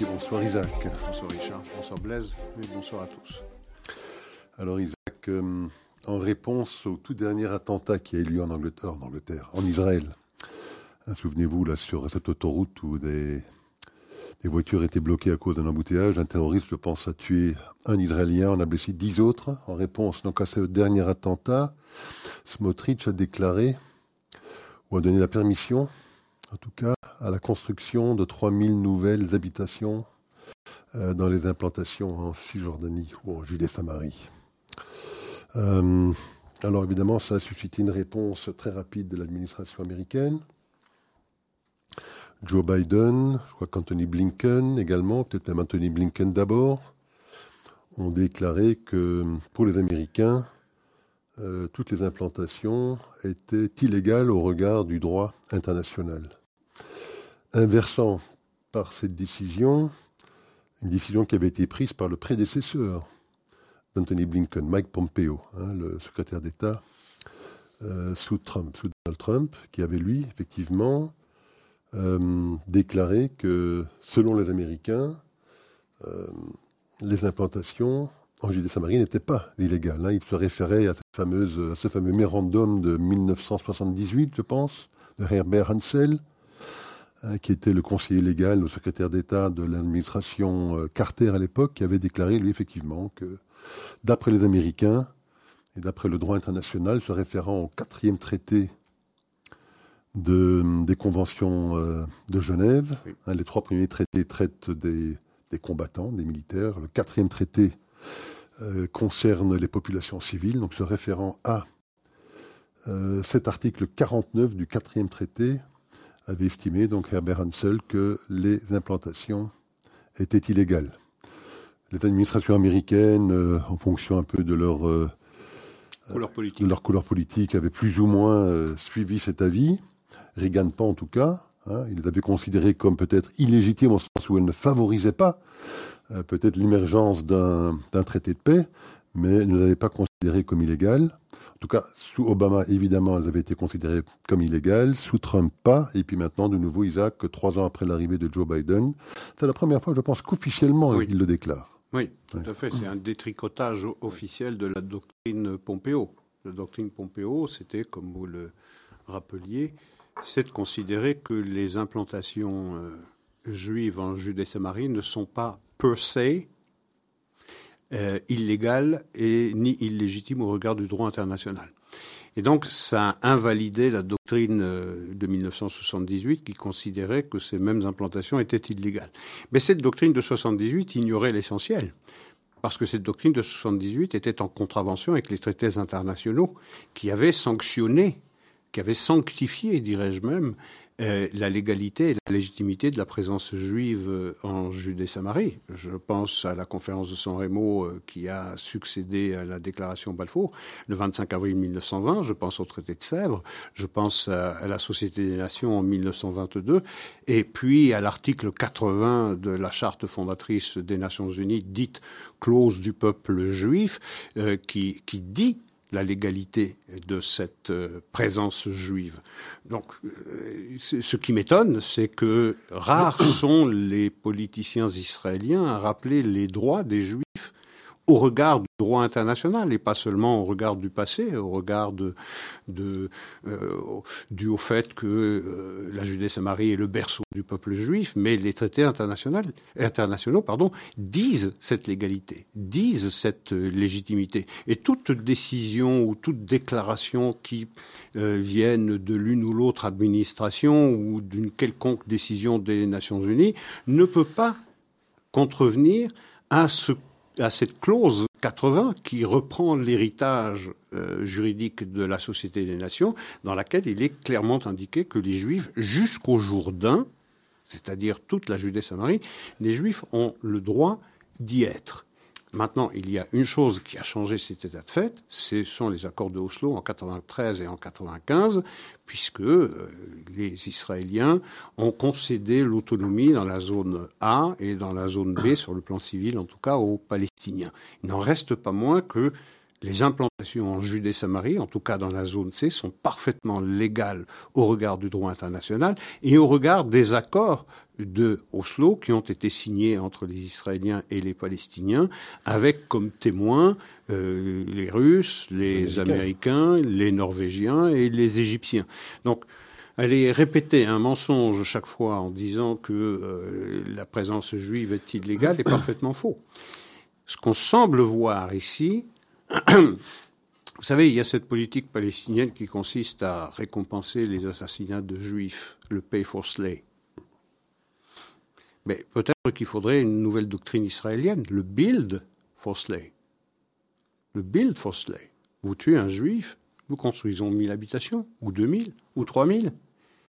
et bonsoir Isaac. Bonsoir Richard, bonsoir Blaise et bonsoir à tous. Alors Isaac, euh, en réponse au tout dernier attentat qui a eu lieu en Angleterre, en, Angleterre, en Israël, hein, souvenez-vous là sur cette autoroute où des, des voitures étaient bloquées à cause d'un embouteillage, un terroriste, je pense, a tué un Israélien, on a blessé dix autres. En réponse donc à ce dernier attentat, Smotrich a déclaré ou a donné la permission, en tout cas, à la construction de 3000 nouvelles habitations euh, dans les implantations en Cisjordanie ou en Judée-Samarie. Euh, alors évidemment, ça a suscité une réponse très rapide de l'administration américaine. Joe Biden, je crois qu'Anthony Blinken également, peut-être même Anthony Blinken d'abord, ont déclaré que pour les Américains, euh, toutes les implantations étaient illégales au regard du droit international inversant par cette décision une décision qui avait été prise par le prédécesseur d'Anthony Blinken, Mike Pompeo, hein, le secrétaire d'État euh, sous Trump, sous Donald Trump, qui avait lui effectivement euh, déclaré que selon les Américains, euh, les implantations en Judée-Samarie n'étaient pas illégales. Hein. Il se référait à, à ce fameux mémorandum de 1978, je pense, de Herbert Hansel, qui était le conseiller légal, le secrétaire d'État de l'administration euh, Carter à l'époque, qui avait déclaré, lui, effectivement, que d'après les Américains et d'après le droit international, se référant au quatrième traité de, des conventions euh, de Genève, hein, les trois premiers traités traitent des, combattants, des militaires, le quatrième traité euh, concerne les populations civiles, donc se référant à cet article 49 du quatrième traité, avait estimé, donc Herbert Hansel, que les implantations étaient illégales. Les administrations américaines, euh, en fonction un peu de leur, euh, couleur, politique. De leur couleur politique, avaient plus ou moins euh, suivi cet avis. Reagan pas en tout cas. Hein. il les avait considérés comme peut-être illégitimes au sens où elles ne favorisaient pas peut-être l'émergence d'un traité de paix, mais ne l'avaient pas considéré comme illégal. En tout cas, sous Obama, évidemment, elles avaient été considérées comme illégales. Sous Trump, pas. Et puis maintenant, de nouveau, Isaac, trois ans après l'arrivée de Joe Biden, c'est la première fois, je pense, qu'officiellement, il le déclare. Oui, tout à fait. C'est un détricotage officiel de la doctrine Pompeo. La doctrine Pompeo, c'était, comme vous le rappeliez, c'est de considérer que les implantations euh, juives en Judée-Samarie ne sont pas per se euh, illégale et ni illégitime au regard du droit international. Et donc, ça a invalidé la doctrine euh, de 1978 qui considérait que ces mêmes implantations étaient illégales. Mais cette doctrine de 78 ignorait l'essentiel. Parce que cette doctrine de 78 était en contravention avec les traités internationaux qui avaient sanctionné, qui avaient sanctifié, dirais-je même, la légalité et la légitimité de la présence juive euh, en Judée-Samarie. Je pense à la conférence de San Remo euh, qui a succédé à la déclaration Balfour le 25 avril 1920. Je pense au traité de Sèvres. Je pense à, la Société des Nations en 1922. Et puis à l'article 80 de la charte fondatrice des Nations Unies, dite clause du peuple juif, qui, qui dit la légalité de cette euh, présence juive. Donc, euh, ce qui m'étonne, c'est que rares sont les politiciens israéliens à rappeler les droits des juifs au regard du droit international et pas seulement au regard du passé, au regard de, de euh, au fait que euh, la Judée-Samarie est le berceau du peuple juif, mais les traités internationaux, internationaux pardon, disent cette légalité, disent cette légitimité. Et toute décision ou toute déclaration qui euh, vienne de l'une ou l'autre administration ou d'une quelconque décision des Nations Unies ne peut pas contrevenir à ce à cette clause 80 qui reprend l'héritage euh, juridique de la Société des Nations, dans laquelle il est clairement indiqué que les Juifs, jusqu'au Jourdain, c'est-à-dire toute la Judée-Samarie, les Juifs ont le droit d'y être. Maintenant, il y a une chose qui a changé cet état de fait, ce sont les accords de Oslo en 93 et en 95, puisque euh, les Israéliens ont concédé l'autonomie dans la zone A et dans la zone B, sur le plan civil en tout cas, aux Palestiniens. Il n'en reste pas moins que les implantations en Judée-Samarie, en tout cas dans la zone C, sont parfaitement légales au regard du droit international et au regard des accords de Oslo qui ont été signés entre les Israéliens et les Palestiniens, avec comme témoins euh, les Russes, les, Américains, les Norvégiens et les Égyptiens. Donc, aller répéter un mensonge chaque fois en disant que euh, la présence juive est illégale est parfaitement faux. Ce qu'on semble voir ici, vous savez, il y a cette politique palestinienne qui consiste à récompenser les assassinats de juifs, le pay for slay. Mais peut-être qu'il faudrait une nouvelle doctrine israélienne, le build for slay. Le build for slay. Vous tuez un juif, nous construisons 1000 habitations, ou 2000, ou 3000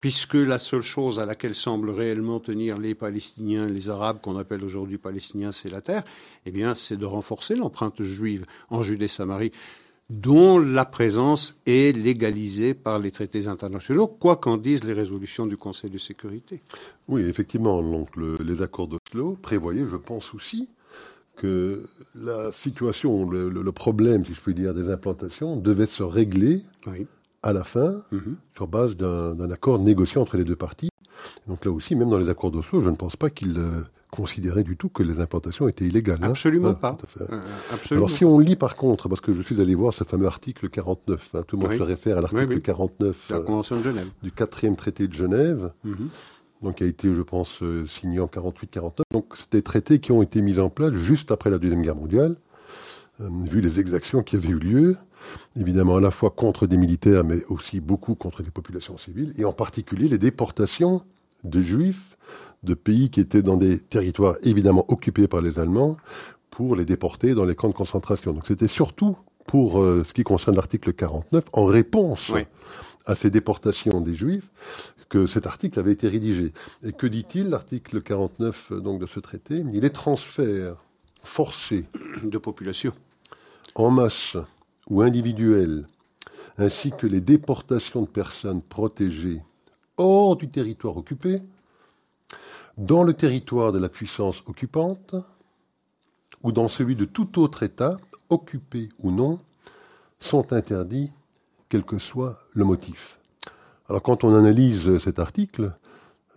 puisque la seule chose à laquelle semblent réellement tenir les Palestiniens, les Arabes qu'on appelle aujourd'hui Palestiniens, c'est la terre, eh bien, c'est de renforcer l'empreinte juive en Judée-Samarie, dont la présence est légalisée par les traités internationaux, quoi qu'en disent les résolutions du Conseil de sécurité. Oui, effectivement, donc les accords d'Oslo prévoyaient, je pense aussi, que la situation, le, le, problème, si je puis dire, des implantations devait se régler oui à la fin, mhm. sur base d'un accord négocié entre les deux parties. Donc là aussi, même dans les accords d'Oslo, je ne pense pas qu'ils euh, considéraient du tout que les implantations étaient illégales. Hein. Absolument pas. Euh, Alors si on lit par contre, parce que je suis allé voir ce fameux article 49, hein, tout le monde se réfère à l'article 49 la Convention de Genève. du quatrième traité de Genève, mhm. donc qui a été, je pense, euh, signé en 48-49. Donc c'était des traités qui ont été mis en place juste après la Deuxième Guerre mondiale, vu les exactions qui avaient eu lieu évidemment à la fois contre des militaires, mais aussi beaucoup contre des populations civiles, et en particulier les déportations de juifs de pays qui étaient dans des territoires évidemment occupés par les Allemands pour les déporter dans les camps de concentration. Donc c'était surtout pour euh, ce qui concerne l'article 49, en réponse à ces déportations des juifs, que cet article avait été rédigé. Et que dit-il, l'article 49 euh, donc, de ce traité? Il est transfert forcé de population en masse ou individuelles, ainsi que les déportations de personnes protégées hors du territoire occupé, dans le territoire de la puissance occupante, ou dans celui de tout autre État, occupé ou non, sont interdits, quel que soit le motif. Alors quand on analyse cet article,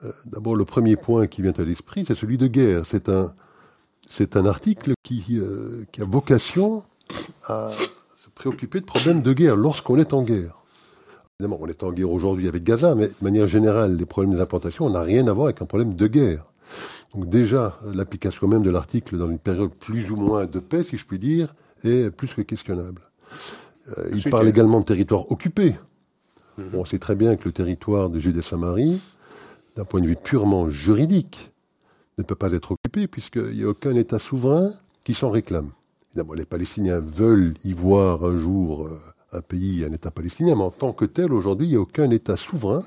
euh, d'abord le premier point qui vient à l'esprit, c'est celui de guerre. C'est un, c'est un article qui, euh, qui a vocation à préoccupé de problèmes de guerre lorsqu'on est en guerre. Évidemment, on est en guerre aujourd'hui avec Gaza, mais de manière générale, les problèmes des implantations n'ont rien à voir avec un problème de guerre. Donc déjà, l'application même de l'article dans une période plus ou moins de paix, si je puis dire, est plus que questionnable. Euh, il parle également de territoire occupé. Mhm. On sait très bien que le territoire de Judée-Samarie, d'un point de vue purement juridique, ne peut pas être occupé puisqu'il n'y a aucun État souverain qui s'en réclame les Palestiniens veulent y voir un jour euh, un pays, un État palestinien, mais en tant que tel, aujourd'hui, il n'y a aucun État souverain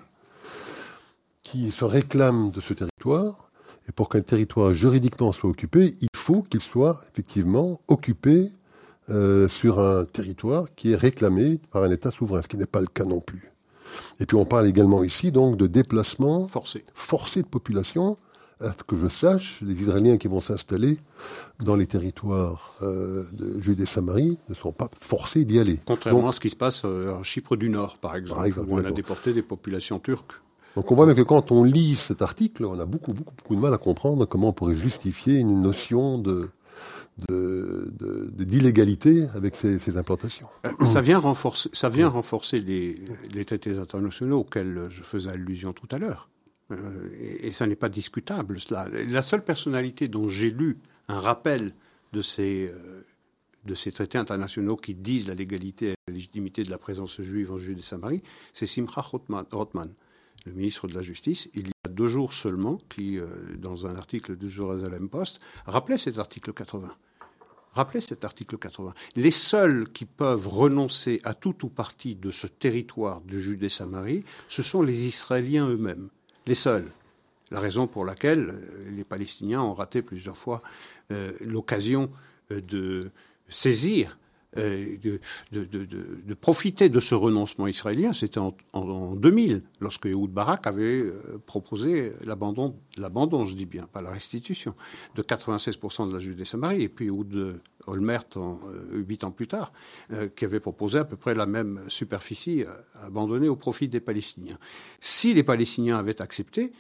qui se réclame de ce territoire. Et pour qu'un territoire juridiquement soit occupé, il faut qu'il soit effectivement occupé euh, sur un territoire qui est réclamé par un État souverain, ce qui n'est pas le cas non plus. Et puis on parle également ici donc de déplacement forcé, forcé de population à ce que je sache, les Israéliens qui vont s'installer dans les territoires euh, de Judée-Samarie ne sont pas forcés d'y aller. Contrairement à ce qui se passe euh, en Chypre du Nord, par exemple, où on a déporté des populations turques. Donc on voit bien que quand on lit cet article, on a beaucoup, beaucoup, beaucoup de mal à comprendre comment on pourrait justifier une notion de, d'illégalité avec ces, implantations. Euh, ça vient renforcer, ça vient renforcer les, les traités internationaux auxquels je faisais allusion tout à l'heure. Euh, et, ça n'est pas discutable. Cela. La seule personnalité dont j'ai lu un rappel de ces, euh, traités internationaux qui disent la légalité et la légitimité de la présence juive en Judée-Samarie, c'est Simcha Rothman, le ministre de la Justice, il y a deux jours seulement, qui, euh, dans un article du Jérusalem Post, rappelait cet article 80. Rappelez cet article 80. Les seuls qui peuvent renoncer à tout ou partie de ce territoire de Judée-Samarie, ce sont les Israéliens eux-mêmes les seuls. La raison pour laquelle euh, les Palestiniens ont raté plusieurs fois euh, l'occasion euh, de saisir euh, de, profiter de ce renoncement israélien, c'était en, 2000, lorsque Ehud Barak avait euh, proposé l'abandon, l'abandon, je dis bien, pas la restitution, de 96% de la Judée-Samarie, et puis Ehud Olmert, en, 8 ans plus tard, qui avait proposé à peu près la même superficie abandonnée au profit des Palestiniens. Si les Palestiniens avaient accepté,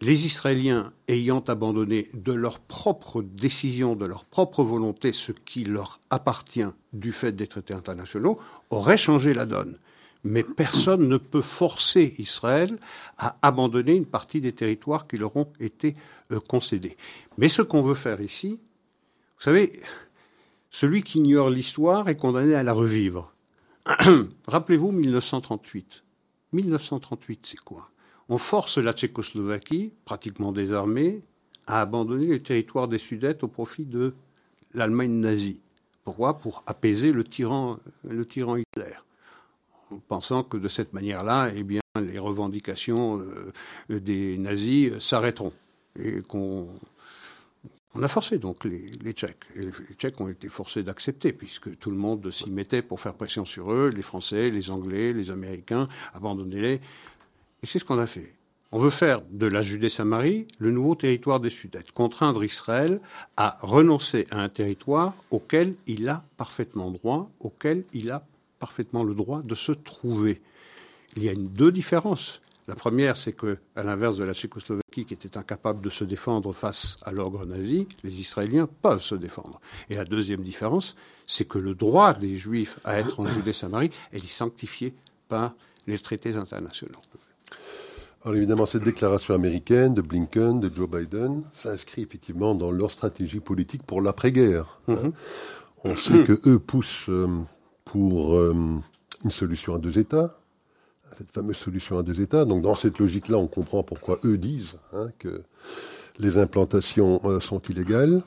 les Israéliens ayant abandonné de leur propre décision, de leur propre volonté, ce qui leur appartient du fait des traités internationaux, auraient changé la donne. Mais personne ne peut forcer Israël à abandonner une partie des territoires qui leur ont été euh, concédés. Mais ce qu'on veut faire ici, vous savez, celui qui ignore l'histoire est condamné à la revivre. Rappelez-vous 1938. 1938, c'est quoi? On force la Tchécoslovaquie, pratiquement désarmée, à abandonner le territoire des Sudètes au profit de l'Allemagne nazie. Pourquoi? Pour apaiser le tyran, le tyran Hitler. En pensant que de cette manière-là, eh les revendications euh, des nazis s'arrêteront. On a forcé donc les, Tchèques. Et les, Tchèques ont été forcés d'accepter, puisque tout le monde s'y mettait pour faire pression sur eux, les Français, les Anglais, les Américains, abandonnez-les. Et c'est ce qu'on a fait. On veut faire de la Judée-Samarie le nouveau territoire des Sudètes, contraindre Israël à renoncer à un territoire auquel il a parfaitement droit, auquel il a parfaitement le droit de se trouver. Il y a deux différences. La première, c'est que, à l'inverse de la Tchécoslovaquie qui était incapable de se défendre face à l'ogre nazi, les Israéliens peuvent se défendre. Et la deuxième différence, c'est que le droit des Juifs à être en Judée-Samarie est sanctifié par les traités internationaux. Alors évidemment, cette déclaration américaine de Blinken, de Joe Biden, s'inscrit effectivement dans leur stratégie politique pour l'après-guerre. Mhm. On sait que eux poussent euh, pour euh, une solution à deux États, cette fameuse solution à deux États. Donc dans cette logique-là, on comprend pourquoi eux disent hein, que les implantations euh, sont illégales.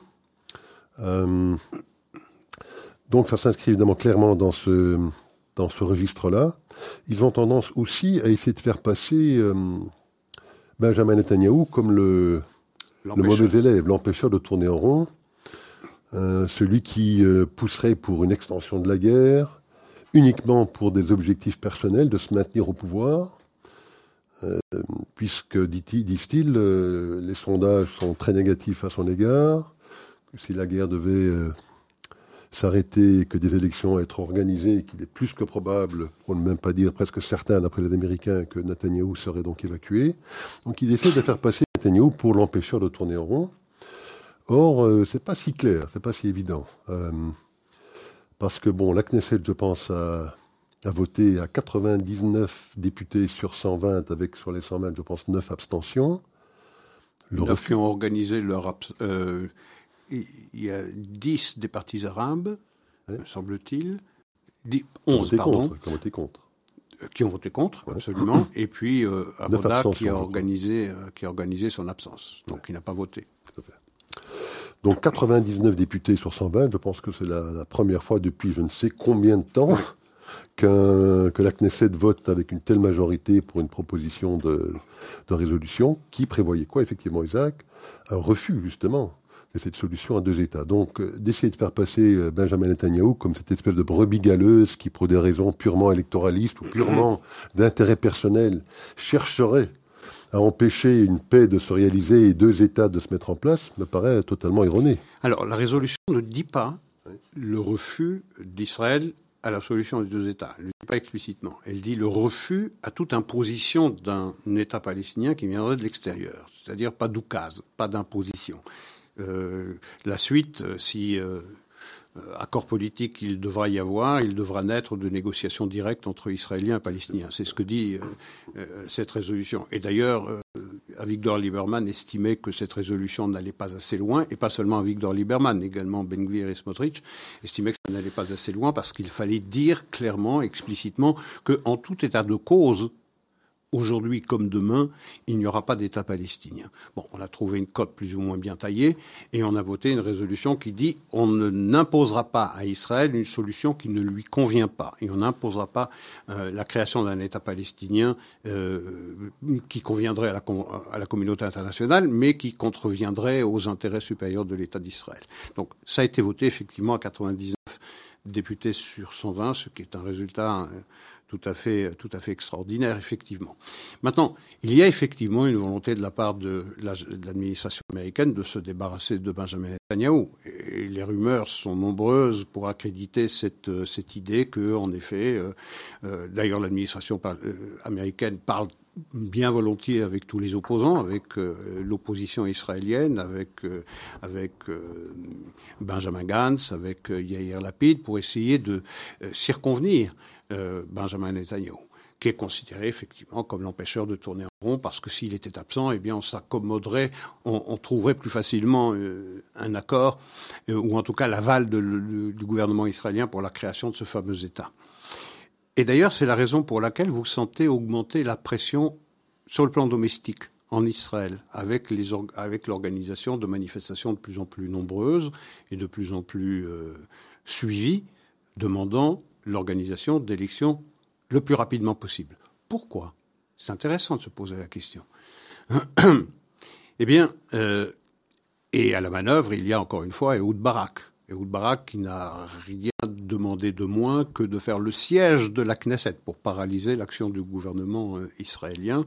donc ça s'inscrit évidemment clairement dans ce, dans ce registre-là. Ils ont tendance aussi à essayer de faire passer euh, Benjamin Netanyahu comme le, mauvais élève, l'empêcheur de tourner en rond, euh, celui qui euh, pousserait pour une extension de la guerre, uniquement pour des objectifs personnels, de se maintenir au pouvoir, puisque, disent-ils, les sondages sont très négatifs à son égard, que si la guerre devait s'arrêter, que des élections être organisées, qu'il est plus que probable, pour ne même pas dire presque certain d'après les Américains, que Netanyahou serait donc évacué. Donc il essaie de faire passer Netanyahou pour l'empêcher de tourner en rond. Or, euh, c'est pas si clair, c'est pas si évident. Euh, parce que, bon, la Knesset, je pense, a, voté à 99 députés sur 120, avec sur les 120, je pense, 9 abstentions. Le 9 qui ont organisé leur, euh, il y a 10 des partis arabes, semble-t-il, 11, pardon, qui ont voté contre. Euh, qui ont voté contre, absolument. Et puis euh, qui a, organisé, euh, qui a organisé son absence, donc qui n'a pas voté. Donc 99 députés sur 120, je pense que c'est la, première fois depuis je ne sais combien de temps que la Knesset vote avec une telle majorité pour une proposition de, de résolution qui prévoyait quoi, effectivement, Isaac? Un refus, justement, cette solution à deux États. Donc, euh, d'essayer de faire passer euh, Benjamin Netanyahu comme cette espèce de brebis galeuse qui, pour des raisons purement électoralistes ou purement d'intérêt personnel, chercherait à empêcher une paix de se réaliser et deux États de se mettre en place, me paraît totalement erroné. Alors, la résolution ne dit pas le refus d'Israël à la solution des deux États. Elle ne dit pas explicitement. Elle dit le refus à toute imposition d'un État palestinien qui viendrait de l'extérieur, c'est-à-dire pas d'oukaz, pas d'imposition. Euh, la suite, euh, si euh, accord politique il devra y avoir, il devra naître de négociations directes entre Israéliens et Palestiniens. C'est ce que dit cette résolution. Et d'ailleurs, Avigdor Lieberman estimait que cette résolution n'allait pas assez loin, et pas seulement Avigdor Lieberman, également Ben Gvir et Smotrich estimaient que ça n'allait pas assez loin parce qu'il fallait dire clairement, explicitement, qu'en tout état de cause, aujourd'hui comme demain, il n'y aura pas d'État palestinien. Bon, on a trouvé une cote plus ou moins bien taillée et on a voté une résolution qui dit on n'imposera pas à Israël une solution qui ne lui convient pas et on n'imposera pas euh, la création d'un État palestinien euh, qui conviendrait à la, à la communauté internationale, mais qui contreviendrait aux intérêts supérieurs de l'État d'Israël. Donc ça a été voté effectivement à 99 députés sur 120, ce qui est un résultat tout à fait, tout à fait extraordinaire, effectivement. Maintenant, il y a effectivement une volonté de la part de l'administration américaine de se débarrasser de Benjamin Netanyahu. Et les rumeurs sont nombreuses pour accréditer cette, cette idée que, en effet, euh, euh, d'ailleurs, l'administration euh, américaine parle bien volontiers avec tous les opposants, avec l'opposition israélienne, avec, avec Benjamin Gantz, avec Yair Lapid, pour essayer de circonvenir Benjamin Netanyahu, qui est considéré effectivement comme l'empêcheur de tourner en rond, parce que s'il était absent, eh bien, on s'accommoderait, on, trouverait plus facilement euh, un accord, euh, ou en tout cas l'aval du gouvernement israélien pour la création de ce fameux État. Et d'ailleurs, c'est la raison pour laquelle vous sentez augmenter la pression sur le plan domestique en Israël, avec, avec l'organisation de manifestations de plus en plus nombreuses et de plus en plus suivies, demandant l'organisation d'élections le plus rapidement possible. Pourquoi? C'est intéressant de se poser la question. eh bien, euh, et à la manœuvre, il y a encore une fois Ehud Barak. Ehud Barak qui n'a rien demandé de moins que de faire le siège de la Knesset pour paralyser l'action du gouvernement euh, israélien.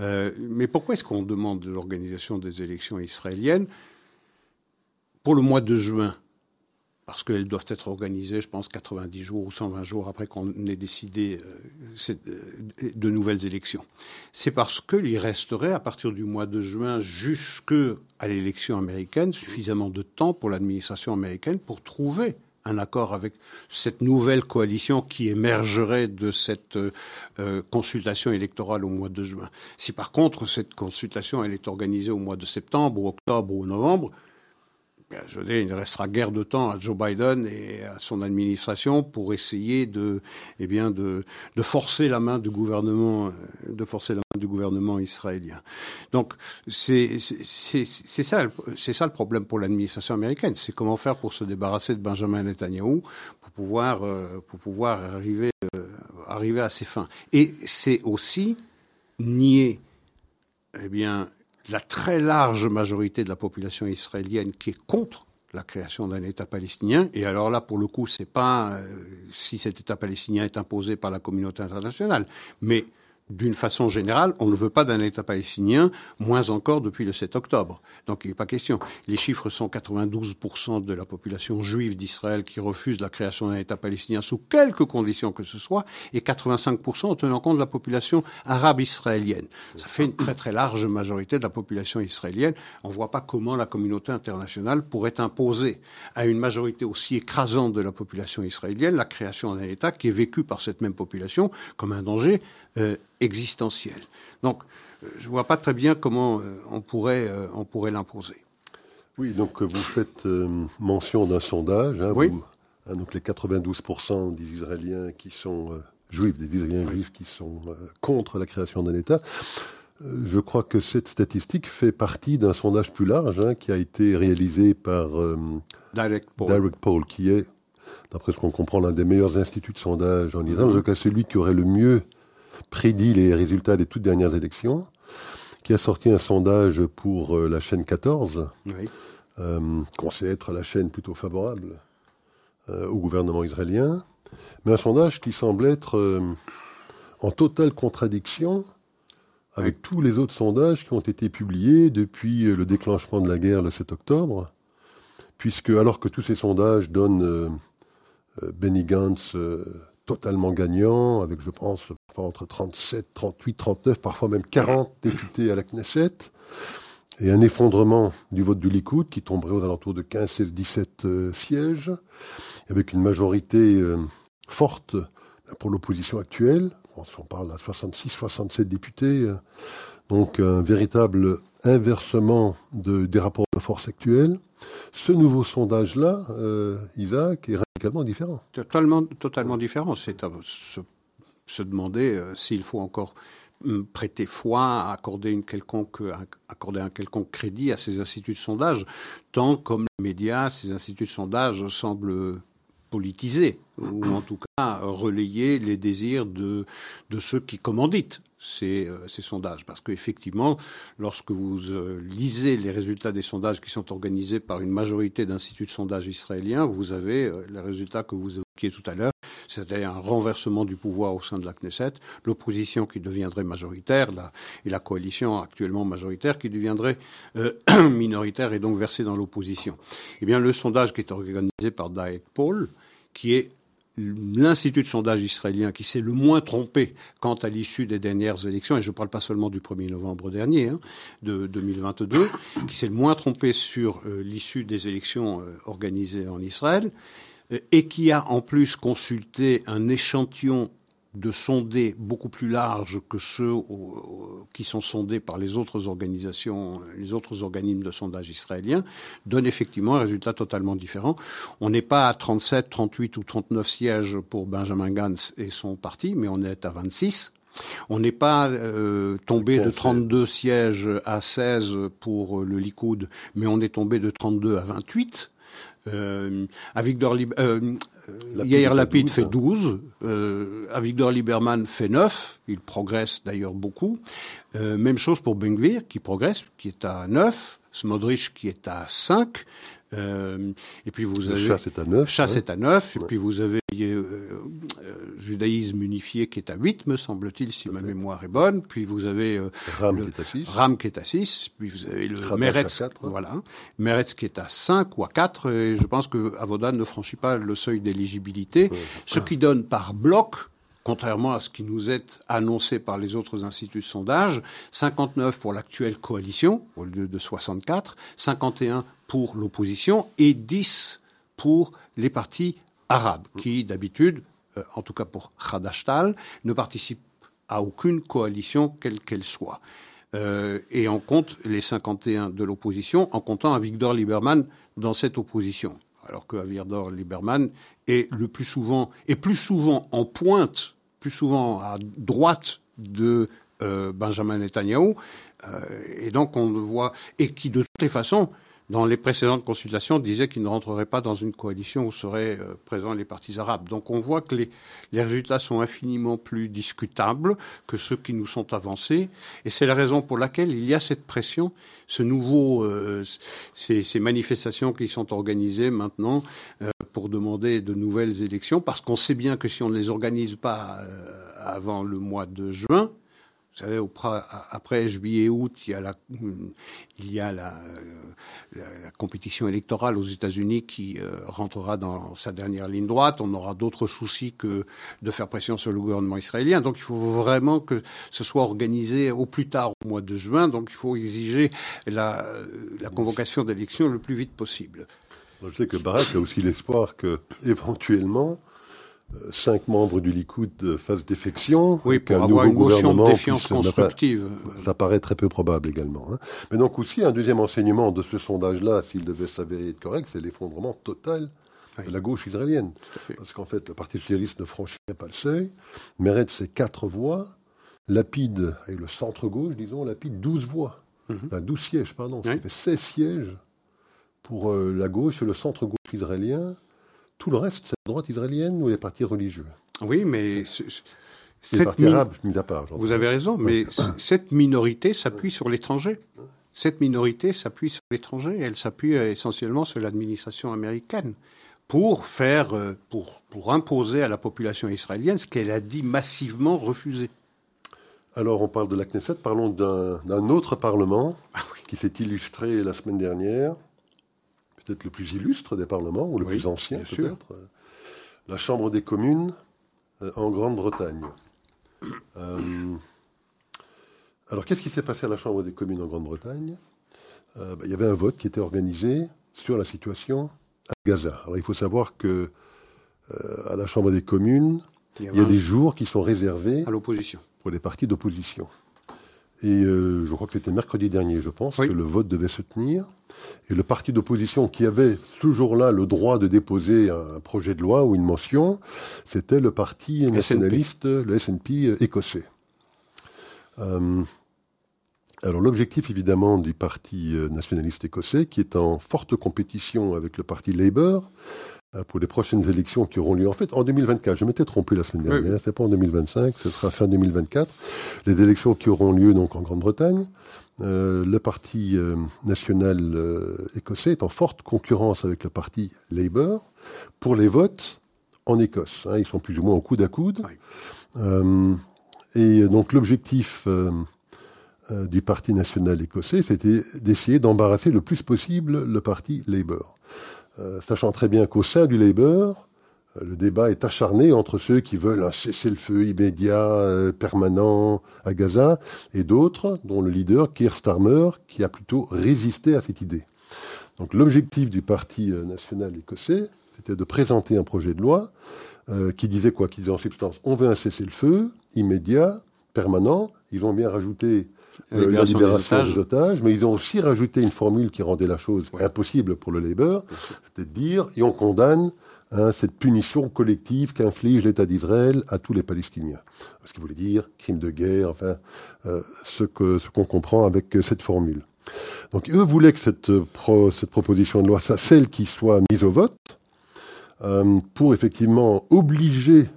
Euh, mais pourquoi est-ce qu'on demande l'organisation des élections israéliennes? Pour le mois de juin, parce qu'elles doivent être organisées, je pense, 90 jours ou 120 jours après qu'on ait décidé euh, euh, de nouvelles élections. C'est parce qu'il resterait, à partir du mois de juin jusqu'à l'élection américaine, suffisamment de temps pour l'administration américaine pour trouver un accord avec cette nouvelle coalition qui émergerait de cette euh, consultation électorale au mois de juin. Si par contre cette consultation elle est organisée au mois de septembre ou octobre ou novembre, je veux dire, il ne restera guère de temps à Joe Biden et à son administration pour essayer de, eh bien, de, de forcer la main du gouvernement, de forcer la main du gouvernement israélien. Donc, c'est ça, c'est ça le problème pour l'administration américaine. C'est comment faire pour se débarrasser de Benjamin Netanyahu pour pouvoir, euh, pour pouvoir arriver, euh, arriver à ses fins. Et c'est aussi nier, eh bien, la très large majorité de la population israélienne qui est contre la création d'un État palestinien. Et alors là, pour le coup, c'est pas euh, si cet État palestinien est imposé par la communauté internationale, mais d'une façon générale, on ne veut pas d'un État palestinien, moins encore depuis le 7 octobre. Donc il n'est pas question. Les chiffres sont 92% de la population juive d'Israël qui refuse la création d'un État palestinien sous quelque conditions que ce soit, et 85% en tenant compte de la population arabe israélienne. Ça fait une très très large majorité de la population israélienne. On ne voit pas comment la communauté internationale pourrait imposer à une majorité aussi écrasante de la population israélienne la création d'un État qui est vécu par cette même population comme un danger euh, existentielle. Donc, euh, je ne vois pas très bien comment euh, on pourrait, on pourrait l'imposer. Oui, donc vous faites mention d'un sondage. Hein, oui. Hein, donc les 92% des Israéliens qui sont juifs, des Israéliens juifs qui sont contre la création d'un État. Je crois que cette statistique fait partie d'un sondage plus large hein, qui a été réalisé par Direct Poll. Direct Poll, qui est, d'après ce qu'on comprend, l'un des meilleurs instituts de sondage en Israël, en tout cas celui qui aurait le mieux prédit les résultats des toutes dernières élections, qui a sorti un sondage pour euh, la chaîne 14, euh, qu'on sait être la chaîne plutôt favorable euh, au gouvernement israélien, mais un sondage qui semble être en totale contradiction avec tous les autres sondages qui ont été publiés depuis le déclenchement de la guerre le 7 octobre, puisque alors que tous ces sondages donnent Benny Gantz totalement gagnant, avec je pense entre 37, 38, 39, parfois même 40 députés à la Knesset, et un effondrement du vote du Likoud qui tomberait aux alentours de 15, 16, 17 sièges, avec une majorité euh, forte pour l'opposition actuelle. On parle à 66, 67 députés, euh, donc un véritable inversement de, des rapports de force actuels. Ce nouveau sondage-là, euh, Isaac, est radicalement différent. Totalement, totalement différent. C'est se, se, demander euh, s'il faut encore hum, prêter foi, quelconque, accorder un quelconque crédit à ces instituts de sondage, tant comme les médias, ces instituts de sondage semblent politiser, ou en tout cas relayer les désirs de, de ceux qui commanditent ces, euh, ces sondages. Parce qu'effectivement, lorsque vous euh, lisez les résultats des sondages qui sont organisés par une majorité d'instituts de sondage israéliens, vous avez euh, les résultats que vous évoquiez tout à l'heure, c'est-à-dire un renversement du pouvoir au sein de la Knesset, l'opposition qui deviendrait majoritaire, et la coalition actuellement majoritaire qui deviendrait minoritaire et donc versée dans l'opposition. Eh bien, le sondage qui est organisé par Daek Paul, qui est l'institut de sondage israélien qui s'est le moins trompé quant à l'issue des dernières élections, et je ne parle pas seulement du 1er novembre dernier, hein, de 2022, qui s'est le moins trompé sur euh, l'issue des élections euh, organisées en Israël, euh, et qui a en plus consulté un échantillon de sonder beaucoup plus large que ceux qui sont sondés par les autres organisations, les autres organismes de sondage israéliens, donne effectivement un résultat totalement différent. On n'est pas à 37, 38 ou 39 sièges pour Benjamin Gantz et son parti, mais on est à 26. On n'est pas euh, tombé de 32 sièges à 16 pour le Likoud, mais on est tombé de 32 à 28. Euh, Avigdor euh, Yair Lapid fait 12, euh, Avigdor Lieberman fait 9, il progresse d'ailleurs beaucoup. Euh, même chose pour Bengvir qui progresse, qui est à 9, Smodrich qui est à 5, euh, et puis vous avez chasse est à 9. Chasse est à 9. Et puis vous avez euh, judaïsme unifié qui est à 8, me semble-t-il, si ma mémoire est bonne. Puis vous avez euh, Ram qui est à 6. Ram qui est à 6. Puis vous avez le Meretz, voilà. Meretz qui est à 5 ou à 4. Et je pense que Avodan ne franchit pas le seuil d'éligibilité. Ce qui donne par bloc contrairement à ce qui nous est annoncé par les autres instituts de sondage, 59 pour l'actuelle coalition au lieu de 64, 51 pour l'opposition et 10 pour les partis arabes qui d'habitude, en tout cas pour Khadashtal, ne participent à aucune coalition quelle qu'elle soit. Euh, et on compte les 51 de l'opposition en comptant Avigdor Lieberman dans cette opposition. Alors que Avigdor Lieberman est le plus souvent, est plus souvent en pointe plus souvent à droite de euh, Benjamin Netanyahu, euh, et donc on le voit, et qui de toutes les façons, dans les précédentes consultations, disait qu'il ne rentrerait pas dans une coalition où seraient euh, présents les partis arabes. Donc on voit que les, les, résultats sont infiniment plus discutables que ceux qui nous sont avancés, et c'est la raison pour laquelle il y a cette pression, ce nouveau, ces, ces, manifestations qui sont organisées maintenant pour demander de nouvelles élections, parce qu'on sait bien que si on ne les organise pas euh, avant le mois de juin, vous savez, après juillet-août, il y a la, il y a la, compétition électorale aux États-Unis qui euh, rentrera dans sa dernière ligne droite. On aura d'autres soucis que de faire pression sur le gouvernement israélien. Donc il faut vraiment que ce soit organisé au plus tard au mois de juin. Donc il faut exiger la, convocation d'élections le plus vite possible. Je sais que Barak a aussi l'espoir que, éventuellement, cinq membres du Likoud fassent défection. Oui, pour avoir une motion de défiance constructive. Ça paraît très peu probable également. Hein. Mais donc aussi, un deuxième enseignement de ce sondage-là, s'il devait s'avérer être correct, c'est l'effondrement total de la gauche israélienne. Parce qu'en fait, le Parti socialiste ne franchirait pas le seuil. Meretz, c'est quatre voix. Lapide, et le centre-gauche, disons, Lapide, 12 voix. Mm enfin, 12 sièges, pardon. Ça fait 16 sièges pour euh, la gauche et le centre-gauche israélien. Tout le reste, c'est la droite israélienne ou les partis religieux Oui, mais... Les partis arabes, mis à part. Vous avez raison, mais cette minorité s'appuie sur l'étranger. Cette minorité s'appuie sur l'étranger. Elle s'appuie euh, essentiellement sur l'administration américaine pour faire, euh, pour, pour imposer à la population israélienne ce qu'elle a dit massivement refuser. Alors, on parle de la Knesset. Parlons d'un autre Parlement ah qui s'est illustré la semaine dernière peut-être le plus illustre des parlements, ou le plus ancien peut-être, euh, la Chambre des communes euh, en Grande-Bretagne. Euh, alors qu'est-ce qui s'est passé à la Chambre des communes en Grande-Bretagne? Bah, Il y avait un vote qui était organisé sur la situation à Gaza. Alors il faut savoir que à la Chambre des communes, il y a, des jours qui sont réservés à l'opposition. Pour les partis d'opposition. Et je crois que c'était mercredi dernier, je pense, que le vote devait se tenir. Et le parti d'opposition qui avait ce jour-là le droit de déposer un projet de loi ou une motion, c'était le parti nationaliste, le SNP écossais. Euh, alors l'objectif évidemment du parti nationaliste écossais, qui est en forte compétition avec le parti Labour, pour les prochaines élections qui auront lieu en fait en 2024. Je m'étais trompé la semaine dernière, c'est pas en 2025, ce sera fin 2024. Les élections qui auront lieu donc en Grande-Bretagne. Euh, le parti euh, national euh, écossais est en forte concurrence avec le parti Labour pour les votes en Écosse. Hein. ils sont plus ou moins au coude à coude. et donc l'objectif du parti national écossais, c'était d'essayer d'embarrasser le plus possible le parti Labour. sachant très bien qu'au sein du Labour, le débat est acharné entre ceux qui veulent un cessez-le-feu immédiat, euh, permanent à Gaza, et d'autres, dont le leader, Keir Starmer, qui a plutôt résisté à cette idée. Donc l'objectif du Parti euh, national écossais, c'était de présenter un projet de loi qui disait quoi? Qui disait en substance, on veut un cessez-le-feu immédiat, permanent. Ils ont bien rajouté la libération, des, otages. mais ils ont aussi rajouté une formule qui rendait la chose impossible pour le Labour, c'était de dire, et on condamne Hein, cette punition collective qu'inflige l'État d'Israël à tous les Palestiniens. Ce qui voulait dire crime de guerre, enfin, euh, ce qu'on ce qu'on comprend avec cette formule. Donc eux voulaient que cette, cette proposition de loi, soit celle qui soit mise au vote, euh, pour effectivement obliger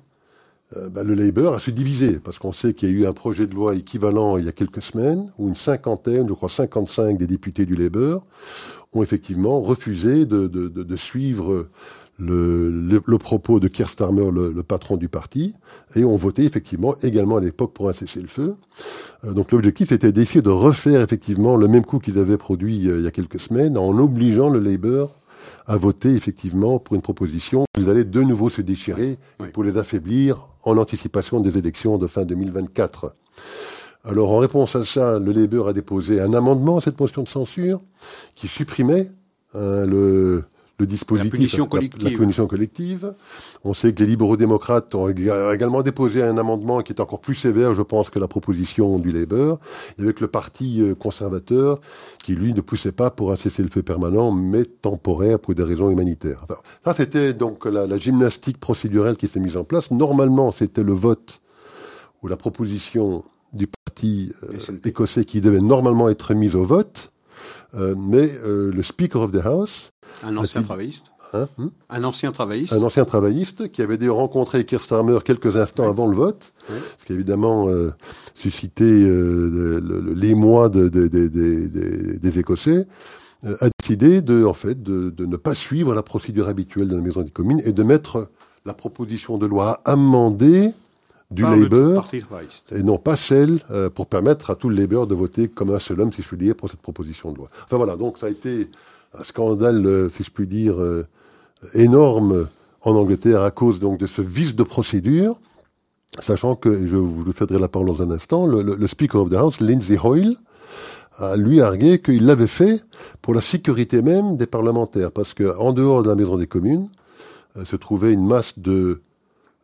euh, bah, le Labour à se diviser, parce qu'on sait qu'il y a eu un projet de loi équivalent il y a quelques semaines, où une cinquantaine, je crois 55 des députés du Labour ont effectivement refusé de, de, de, de suivre le, le, propos de Keir Starmer, le, patron du parti, et ont voté effectivement également à l'époque pour un cessez-le-feu. Euh, donc l'objectif était d'essayer de refaire effectivement le même coup qu'ils avaient produit euh, il y a quelques semaines en obligeant le Labour à voter effectivement pour une proposition. Ils allaient de nouveau se déchirer pour les affaiblir en anticipation des élections de fin 2024. Alors en réponse à ça, le Labour a déposé un amendement à cette motion de censure qui supprimait hein, le, le dispositif, la punition, collective. La, punition collective. On sait que les libéraux-démocrates ont également déposé un amendement qui est encore plus sévère, je pense, que la proposition du Labour, avec le parti euh, conservateur qui, lui, ne poussait pas pour un cessez-le-feu permanent, mais temporaire pour des raisons humanitaires. ça, c'était donc la, la gymnastique procédurelle qui s'est mise en place. Normalement, c'était le vote ou la proposition du parti euh, écossais qui devait normalement être mise au vote, euh, mais euh, le Speaker of the House un ancien travailliste. Hein, hmm un ancien travailliste. Un ancien travailliste qui avait rencontré Keir Starmer quelques instants avant le vote, ce qui a évidemment euh, suscité euh, l'émoi de, des Écossais, euh, a décidé de, en fait, de, ne pas suivre la procédure habituelle de la Maison des communes et de mettre la proposition de loi amendée du Labour et non pas celle pour permettre à tout le Labour de voter comme un seul homme, si je puis dire, pour cette proposition de loi. Enfin voilà, donc ça a été un scandale, euh, si je puis dire, euh, énorme en Angleterre à cause donc de ce vice de procédure, sachant que, je vous céderai la parole dans un instant, le, Speaker of the House, Lindsay Hoyle, a lui argué qu'il l'avait fait pour la sécurité même des parlementaires, parce qu'en dehors de la maison des communes euh, se trouvait une masse de,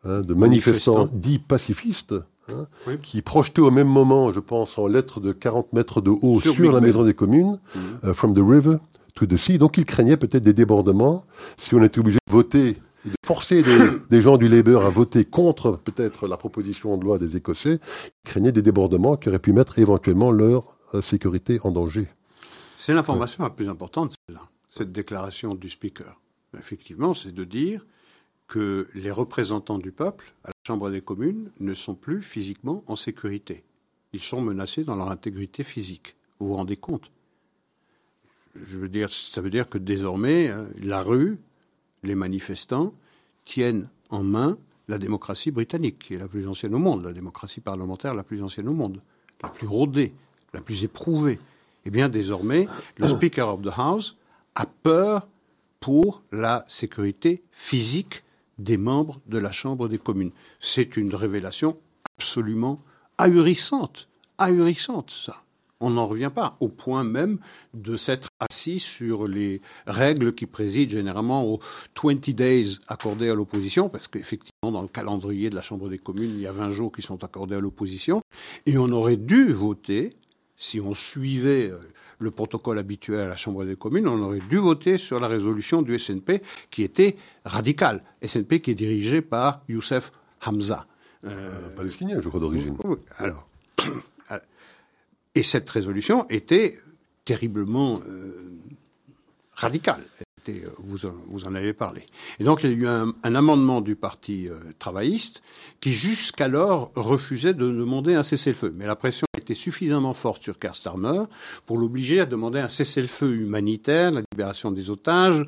hein, de manifestants, dits pacifistes, hein, qui projetaient au même moment, je pense, en lettres de 40 mètres de haut sur, la maison des communes, mhm. from the river tout de suite. Donc il craignait peut-être des débordements si on était obligé de voter de forcer des, gens du Labour à voter contre peut-être la proposition de loi des Écossais, il craignait des débordements qui auraient pu mettre éventuellement leur euh, sécurité en danger. C'est l'information la plus importante, celle-là, cette déclaration du Speaker. Effectivement, c'est de dire que les représentants du peuple à la Chambre des communes ne sont plus physiquement en sécurité. Ils sont menacés dans leur intégrité physique. Vous vous rendez compte je veux dire, ça veut dire que désormais, euh, la rue, les manifestants tiennent en main la démocratie britannique, qui est la plus ancienne au monde, la démocratie parlementaire la plus ancienne au monde, la plus rodée, la plus éprouvée. Eh bien, désormais, le Speaker of the House a peur pour la sécurité physique des membres de la Chambre des communes. C'est une révélation absolument ahurissante, ahurissante, ça on n'en revient pas, au point même de s'être assis sur les règles qui président généralement aux 20 days accordés à l'opposition, parce qu'effectivement, dans le calendrier de la Chambre des communes, il y a 20 jours qui sont accordés à l'opposition, et on aurait dû voter, si on suivait euh, le protocole habituel à la Chambre des communes, on aurait dû voter sur la résolution du SNP qui était radicale. SNP qui est dirigé par Youssef Hamza. Euh, palestinien, je crois, d'origine. alors, et cette résolution était terriblement euh, radicale. C'était, vous, vous en avez parlé. Et donc il y a eu un, amendement du Parti travailliste qui jusqu'alors refusait de demander un cessez-le-feu. Mais la pression était suffisamment forte sur Keir Starmer pour l'obliger à demander un cessez-le-feu humanitaire, la libération des otages,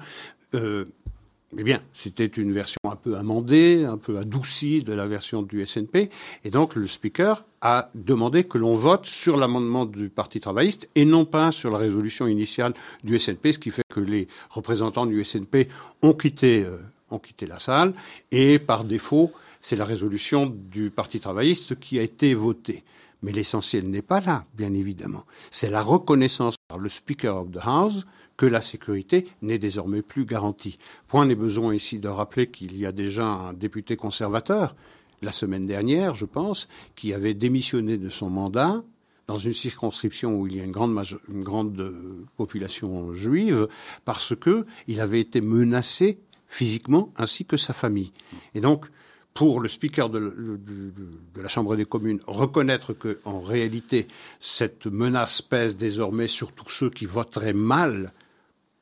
eh bien, c'était une version un peu amendée, un peu adoucie de la version du SNP. Et donc, le Speaker a demandé que l'on vote sur l'amendement du Parti travailliste et non pas sur la résolution initiale du SNP, ce qui fait que les représentants du SNP ont quitté, euh, ont quitté la salle. Et par défaut, c'est la résolution du Parti travailliste qui a été votée. Mais l'essentiel n'est pas là, bien évidemment. C'est la reconnaissance par le Speaker of the House que la sécurité n'est désormais plus garantie. Point n'est besoin ici de rappeler qu'il y a déjà un député conservateur, la semaine dernière, je pense, qui avait démissionné de son mandat dans une circonscription où il y a une grande, euh, population juive, parce qu'il avait été menacé physiquement ainsi que sa famille. Et donc, pour le speaker de, de, la Chambre des communes reconnaître qu'en réalité, cette menace pèse désormais sur tous ceux qui voteraient mal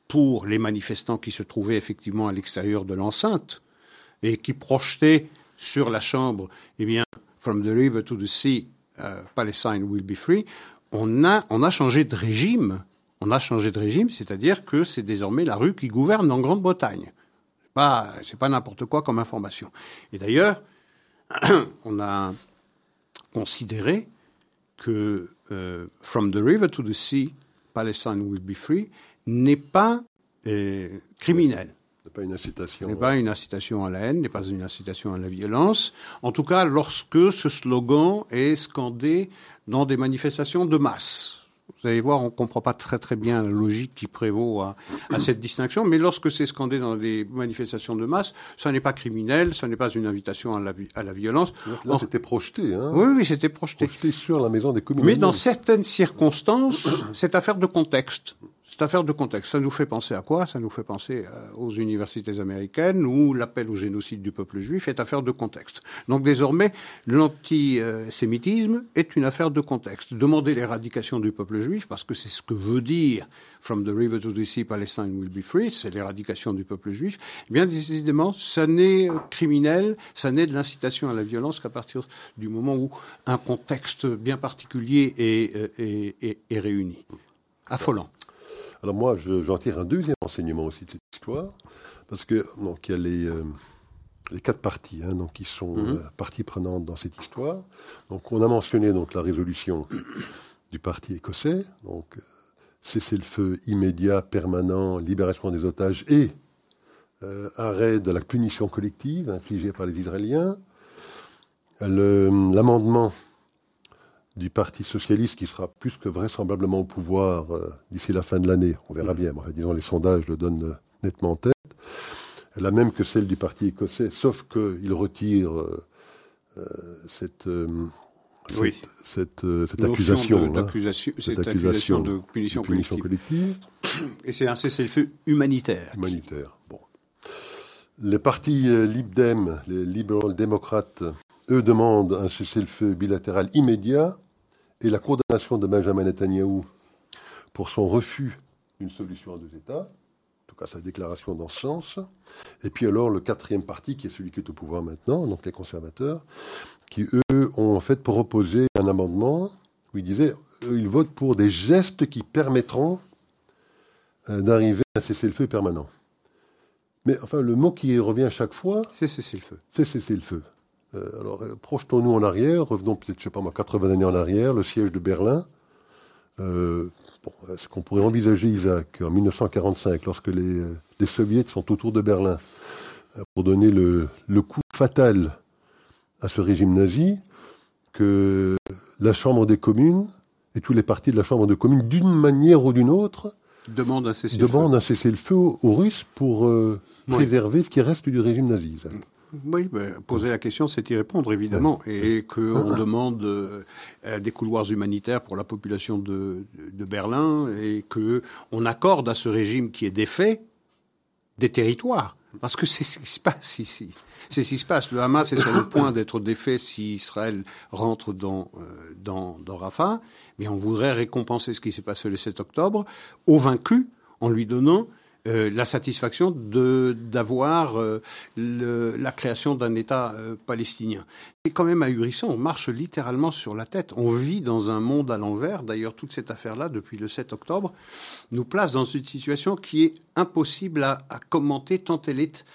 pour les manifestants qui se trouvaient effectivement à l'extérieur de l'enceinte et qui projetaient sur la chambre, eh bien, from the river to the sea, uh, Palestine will be free. On a, on a changé de régime. On a changé de régime, c'est-à-dire que c'est désormais la rue qui gouverne en Grande-Bretagne. Pas, c'est pas n'importe quoi comme information. Et d'ailleurs, on a considéré que uh, from the river to the sea, Palestine will be free n'est pas euh, criminel. N'est pas une incitation. N'est pas une incitation à la haine, n'est pas une incitation à la violence. En tout cas, lorsque ce slogan est scandé dans des manifestations de masse. Vous allez voir, on ne comprend pas très très bien la logique qui prévaut à, cette distinction, mais lorsque c'est scandé dans des manifestations de masse, ça n'est pas criminel, ça n'est pas une invitation à la, à la violence. Là, c'était projeté. Hein oui, oui, c'était projeté. Projeté sur la maison des communes. Mais dans certaines circonstances, c'est affaire de contexte. C'est affaire de contexte. Ça nous fait penser à quoi? Ça nous fait penser euh, aux universités américaines où l'appel au génocide du peuple juif est affaire de contexte. Donc désormais, l'antisémitisme est une affaire de contexte. Demander l'éradication du peuple juif, parce que c'est ce que veut dire From the river to the sea, Palestine will be free, c'est l'éradication du peuple juif. Eh bien décidément, ça n'est criminel, ça n'est de l'incitation à la violence qu'à partir du moment où un contexte bien particulier est, euh, est, est réuni. Affolant. Alors moi, j'en tire un deuxième enseignement aussi de cette histoire, parce que donc il y a les, euh, les quatre parties hein, donc qui sont mhm. euh, parties prenantes dans cette histoire. Donc on a mentionné donc la résolution du parti écossais, donc euh, cesser le feu immédiat, permanent, libération des otages et arrêt de la punition collective infligée par les Israéliens. L'amendement du Parti socialiste qui sera plus que vraisemblablement au pouvoir euh, d'ici la fin de l'année. On verra mm. bien. disons, les sondages le donnent euh, nettement en tête. La même que celle du Parti écossais, sauf qu'il retire euh, cette, cette, cette, accusation, de, cette accusation de punition, collective. Et c'est un cessez-le-feu humanitaire. Humanitaire. Bon. Les partis Libdem, les libéraux démocrates, eux demandent un cessez-le-feu bilatéral immédiat et la condamnation de Benjamin Netanyahu pour son refus d'une solution à deux États, en tout cas sa déclaration dans ce sens, et puis alors le quatrième parti, qui est celui qui est au pouvoir maintenant, donc les conservateurs, qui eux ont en fait proposé un amendement où ils disaient, ils votent pour des gestes qui permettront euh, d'arriver à un cessez-le-feu permanent. Mais enfin, le mot qui revient à chaque fois, c'est cessez-le-feu. C'est cessez-le-feu. Euh, alors, euh, projetons-nous en arrière, revenons peut-être, je sais pas moi, 80 années en arrière, le siège de Berlin. Euh, est-ce qu'on pourrait envisager, Isaac, en 1945, lorsque les, les soviets sont autour de Berlin, pour donner le, le, coup fatal à ce régime nazi, que la Chambre des communes et tous les partis de la Chambre des communes, d'une manière ou d'une autre, demandent un cessez-le-feu, aux, Russes pour préserver ce qui reste du régime nazi. Oui, ben, poser la question, c'est y répondre, évidemment. Et qu'on demande euh, des couloirs humanitaires pour la population de, Berlin et qu'on accorde à ce régime qui est défait des territoires. Parce que c'est ce qui se passe ici. C'est ce qui se passe. Le Hamas est sur le point d'être défait si Israël rentre dans, euh, dans, dans Rafah. Mais on voudrait récompenser ce qui s'est passé le 7 octobre au vaincu en lui donnant euh, la satisfaction d'avoir euh, la création d'un État euh, palestinien. C'est quand même ahurissant. On marche littéralement sur la tête. On vit dans un monde à l'envers. D'ailleurs, toute cette affaire-là, depuis le 7 octobre, nous place dans une situation qui est impossible à, commenter tant elle est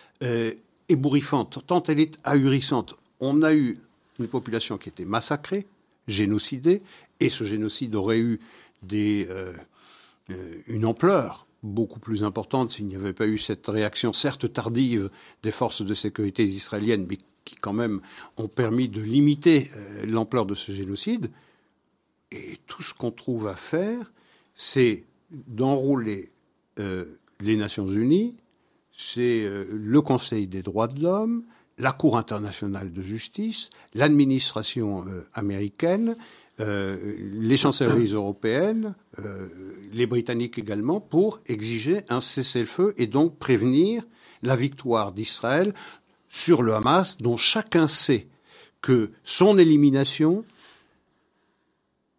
ébouriffante, tant elle est ahurissante. On a eu une population qui était massacrée, génocidée, et ce génocide aurait eu une ampleur beaucoup plus importante s'il n'y avait pas eu cette réaction, certes tardive, des forces de sécurité israéliennes, mais qui quand même ont permis de limiter euh, l'ampleur de ce génocide. Et tout ce qu'on trouve à faire, c'est d'enrouler euh, les Nations Unies, c'est euh, le Conseil des droits de l'homme, la Cour internationale de justice, l'administration américaine, euh, les chancelleries européennes, euh, les Britanniques également, pour exiger un cessez-le-feu et donc prévenir la victoire d'Israël sur le Hamas, dont chacun sait que son élimination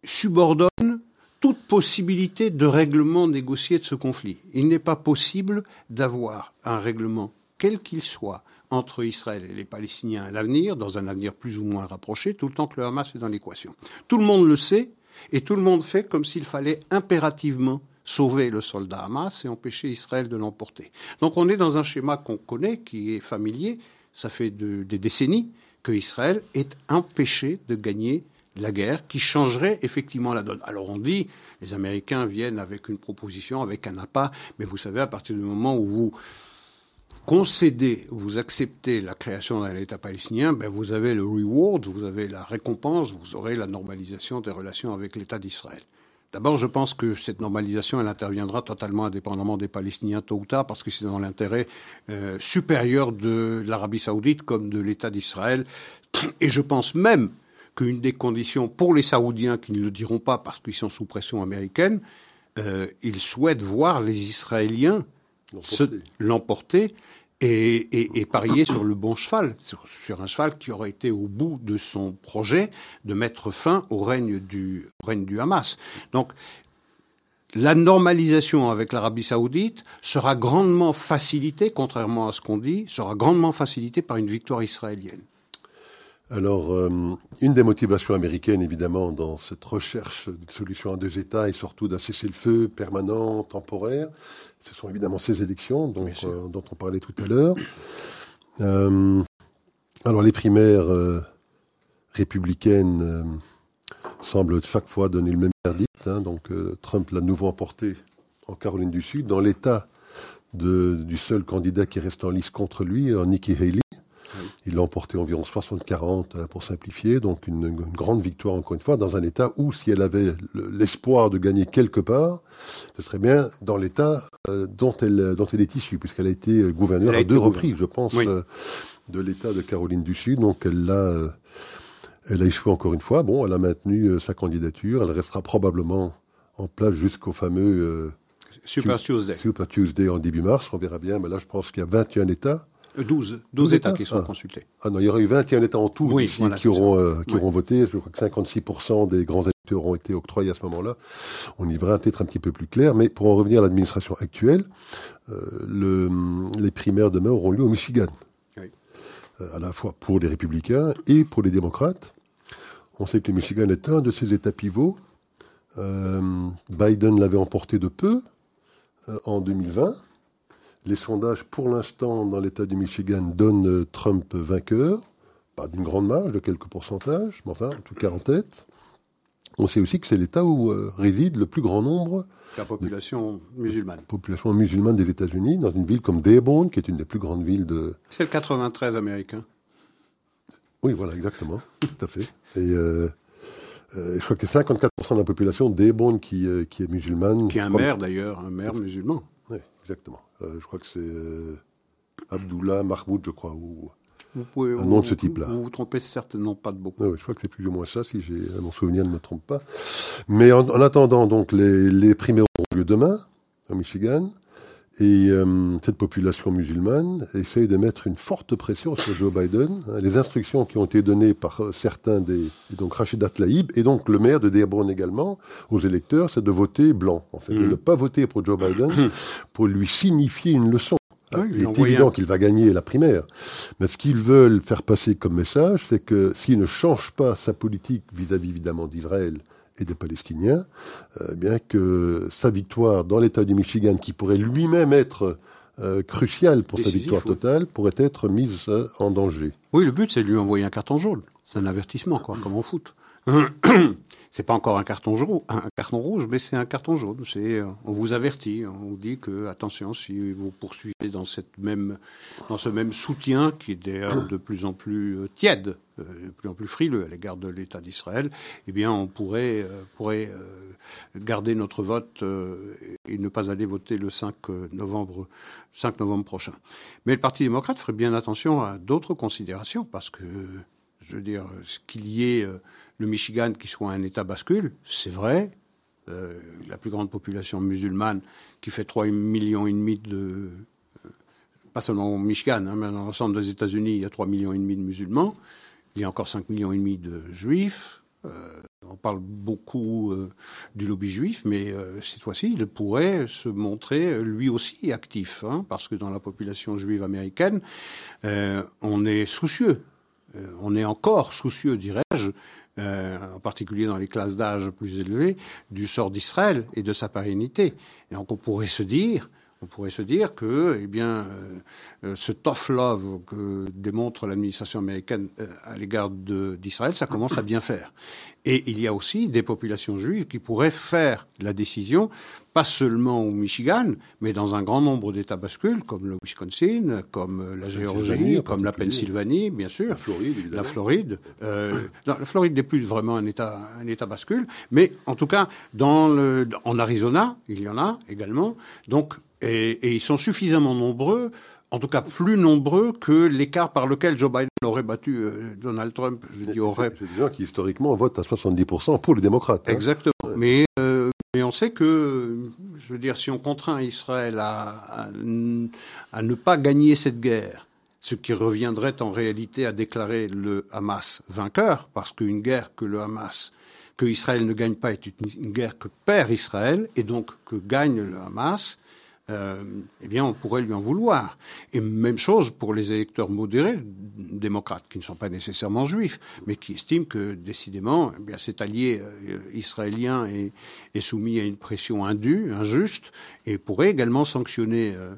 subordonne toute possibilité de règlement négocié de ce conflit. Il n'est pas possible d'avoir un règlement, quel qu'il soit, entre Israël et les Palestiniens à l'avenir, dans un avenir plus ou moins rapproché, tout le temps que le Hamas est dans l'équation. Tout le monde le sait, et tout le monde fait comme s'il fallait impérativement sauver le soldat Hamas et empêcher Israël de l'emporter. Donc on est dans un schéma qu'on connaît, qui est familier, ça fait des décennies que Israël est empêché de gagner la guerre qui changerait effectivement la donne. Alors on dit, les Américains viennent avec une proposition, avec un appât, mais vous savez, à partir du moment où vous concédez, vous acceptez la création d'un État palestinien, ben vous avez le reward, vous avez la récompense, vous aurez la normalisation des relations avec l'État d'Israël. D'abord, je pense que cette normalisation, elle interviendra totalement indépendamment des Palestiniens tôt ou tard, parce que c'est dans l'intérêt euh, supérieur de l'Arabie saoudite comme de l'État d'Israël. Et je pense même qu'une des conditions pour les Saoudiens, qui ne le diront pas parce qu'ils sont sous pression américaine, euh, ils souhaitent voir les Israéliens l'emporter et, parier sur le bon cheval, sur, un cheval qui aurait été au bout de son projet de mettre fin au règne du, règne du Hamas. Donc, la normalisation avec l'Arabie saoudite sera grandement facilitée, contrairement à ce qu'on dit, sera grandement facilitée par une victoire israélienne. Alors, euh, une des motivations américaines, évidemment, dans cette recherche de solution à deux États et surtout d'un cessez-le-feu permanent, temporaire, ce sont évidemment ces élections euh, dont on parlait tout à l'heure. Euh, alors, les primaires républicaines semblent chaque fois donner le même verdict. Hein. donc, Trump l'a nouveau emporté en Caroline du Sud, dans l'État du seul candidat qui reste en lice contre lui, Nikki Haley. Il l'a emporté environ 60-40 euh, pour simplifier, donc une, grande victoire encore une fois, dans un État où si elle avait l'espoir de gagner quelque part, ce serait bien dans l'État euh, dont, elle, dont elle est issue, puisqu'elle a été euh, gouverneure à deux reprises, je pense, de l'État de Caroline du Sud. Donc elle l'a, elle a échoué encore une fois. Bon, elle a maintenu sa candidature, elle restera probablement en place jusqu'au fameux Super Tuesday. Super Tuesday en début mars, on verra bien, mais là je pense qu'il y a 21 États 12, 12 États, qui sont ah. consultés. Ah non, il y aurait eu 21 États en tout ici qui, auront, euh, qui auront voté. Je crois que 56% des grands électeurs ont été octroyés à ce moment-là. On y verra peut-être un petit peu plus clair. Mais pour en revenir à l'administration actuelle, euh, le, les primaires demain auront lieu au Michigan. Oui. Euh, à la fois pour les républicains et pour les démocrates. On sait que le Michigan est un de ces États pivots. Biden l'avait emporté de peu en 2020. Les sondages, pour l'instant, dans l'État du Michigan, donnent euh, Trump vainqueur, pas d'une grande marge, de quelques pourcentages, mais enfin, en tout cas en tête. On sait aussi que c'est l'État où euh, réside le plus grand nombre. La population musulmane. Population musulmane des États-Unis, dans une ville comme Dearborn, qui est une des plus grandes villes de. C'est le 93 américain. Oui, voilà, exactement, tout à fait. Et euh, je crois que c'est 54% de la population de Dearborn qui, qui est musulmane. Qui est un maire d'ailleurs, un maire musulman. Exactement. Euh, je crois que c'est euh, Abdullah Mahmoud, je crois, ou vous pouvez, un nom de ce type-là. Vous vous trompez certainement pas de beaucoup. je crois que c'est plus ou moins ça, si j'ai mon souvenir ne me trompe pas. Mais en, attendant, donc les, les primaires auront lieu demain, en Michigan, Et euh, cette population musulmane essaye de mettre une forte pression sur Joe Biden. Les instructions qui ont été données par euh, certains des, donc Rachid Tlaib, et donc le maire de Dearborn également, aux électeurs, c'est de voter blanc, en fait, de mm. ne pas voter pour Joe Biden pour lui signifier une leçon. il est évident qu'il va gagner la primaire. Mais ce qu'ils veulent faire passer comme message, c'est que s'il ne change pas sa politique vis-à-vis évidemment d'Israël et des Palestiniens, euh, bien que sa victoire dans l'État du Michigan, qui pourrait lui-même être euh, crucial pour sa victoire totale, pourrait être mise euh, en danger. Oui, le but, c'est de lui envoyer un carton jaune. C'est un avertissement, quoi, comme en foot. c'est pas encore un carton jaune, un carton rouge, mais c'est un carton jaune. C'est, euh, on vous avertit, on vous dit que attention, si vous poursuivez dans cette même, dans ce même soutien qui est d'ailleurs de plus en plus euh, tiède, euh, de plus en plus frileux à l'égard de l'État d'Israël, eh bien, on pourrait, pourrait garder notre vote et ne pas aller voter le 5 novembre, 5 novembre prochain. Mais le Parti démocrate ferait bien attention à d'autres considérations parce que je veux dire, qu'il y ait le Michigan qui soit un État bascule, c'est vrai. Euh, la plus grande population musulmane qui fait 3 millions et demi de euh, pas seulement au Michigan, hein, mais dans l'ensemble des États-Unis, il y a 3 millions et demi de musulmans. Il y a encore 5 millions et demi de juifs. on parle beaucoup du lobby juif, mais cette fois-ci, il pourrait se montrer lui aussi actif, hein, parce que dans la population juive américaine, on est soucieux euh, on est encore soucieux, dirais-je, euh, en particulier dans les classes d'âge plus élevées, du sort d'Israël et de sa pérennité. Et donc on pourrait se dire, on pourrait se dire que, eh bien, euh, ce tough love que démontre l'administration américaine à l'égard d'Israël, ça commence à bien faire. Et il y a aussi des populations juives qui pourraient faire la décision pas seulement au Michigan, mais dans un grand nombre d'États bascules, comme le Wisconsin, comme la Géorgie, comme la Pennsylvanie, bien sûr. La Floride, évidemment. La Floride. Euh, la Floride n'est plus vraiment un État, un État bascule, mais en tout cas, dans le, en Arizona, il y en a également. Donc, et, et ils sont suffisamment nombreux en tout cas plus nombreux que l'écart par lequel Joe Biden aurait battu euh, Donald Trump. Je dis aurait. C'est des gens qui historiquement votent à 70% pour les démocrates. Hein. Exactement. Mais euh, mais on sait que, je veux dire, si on contraint Israël à, à, ne pas gagner cette guerre, ce qui reviendrait en réalité à déclarer le Hamas vainqueur, parce qu'une guerre que le Hamas, que Israël ne gagne pas est une guerre que perd Israël, et donc que gagne le Hamas, euh, eh bien, on pourrait lui en vouloir. Et même chose pour les électeurs modérés, démocrates, qui ne sont pas nécessairement juifs, mais qui estiment que, décidément, eh bien, cet allié euh, israélien est, soumis à une pression indue, injuste, et pourrait également sanctionner euh,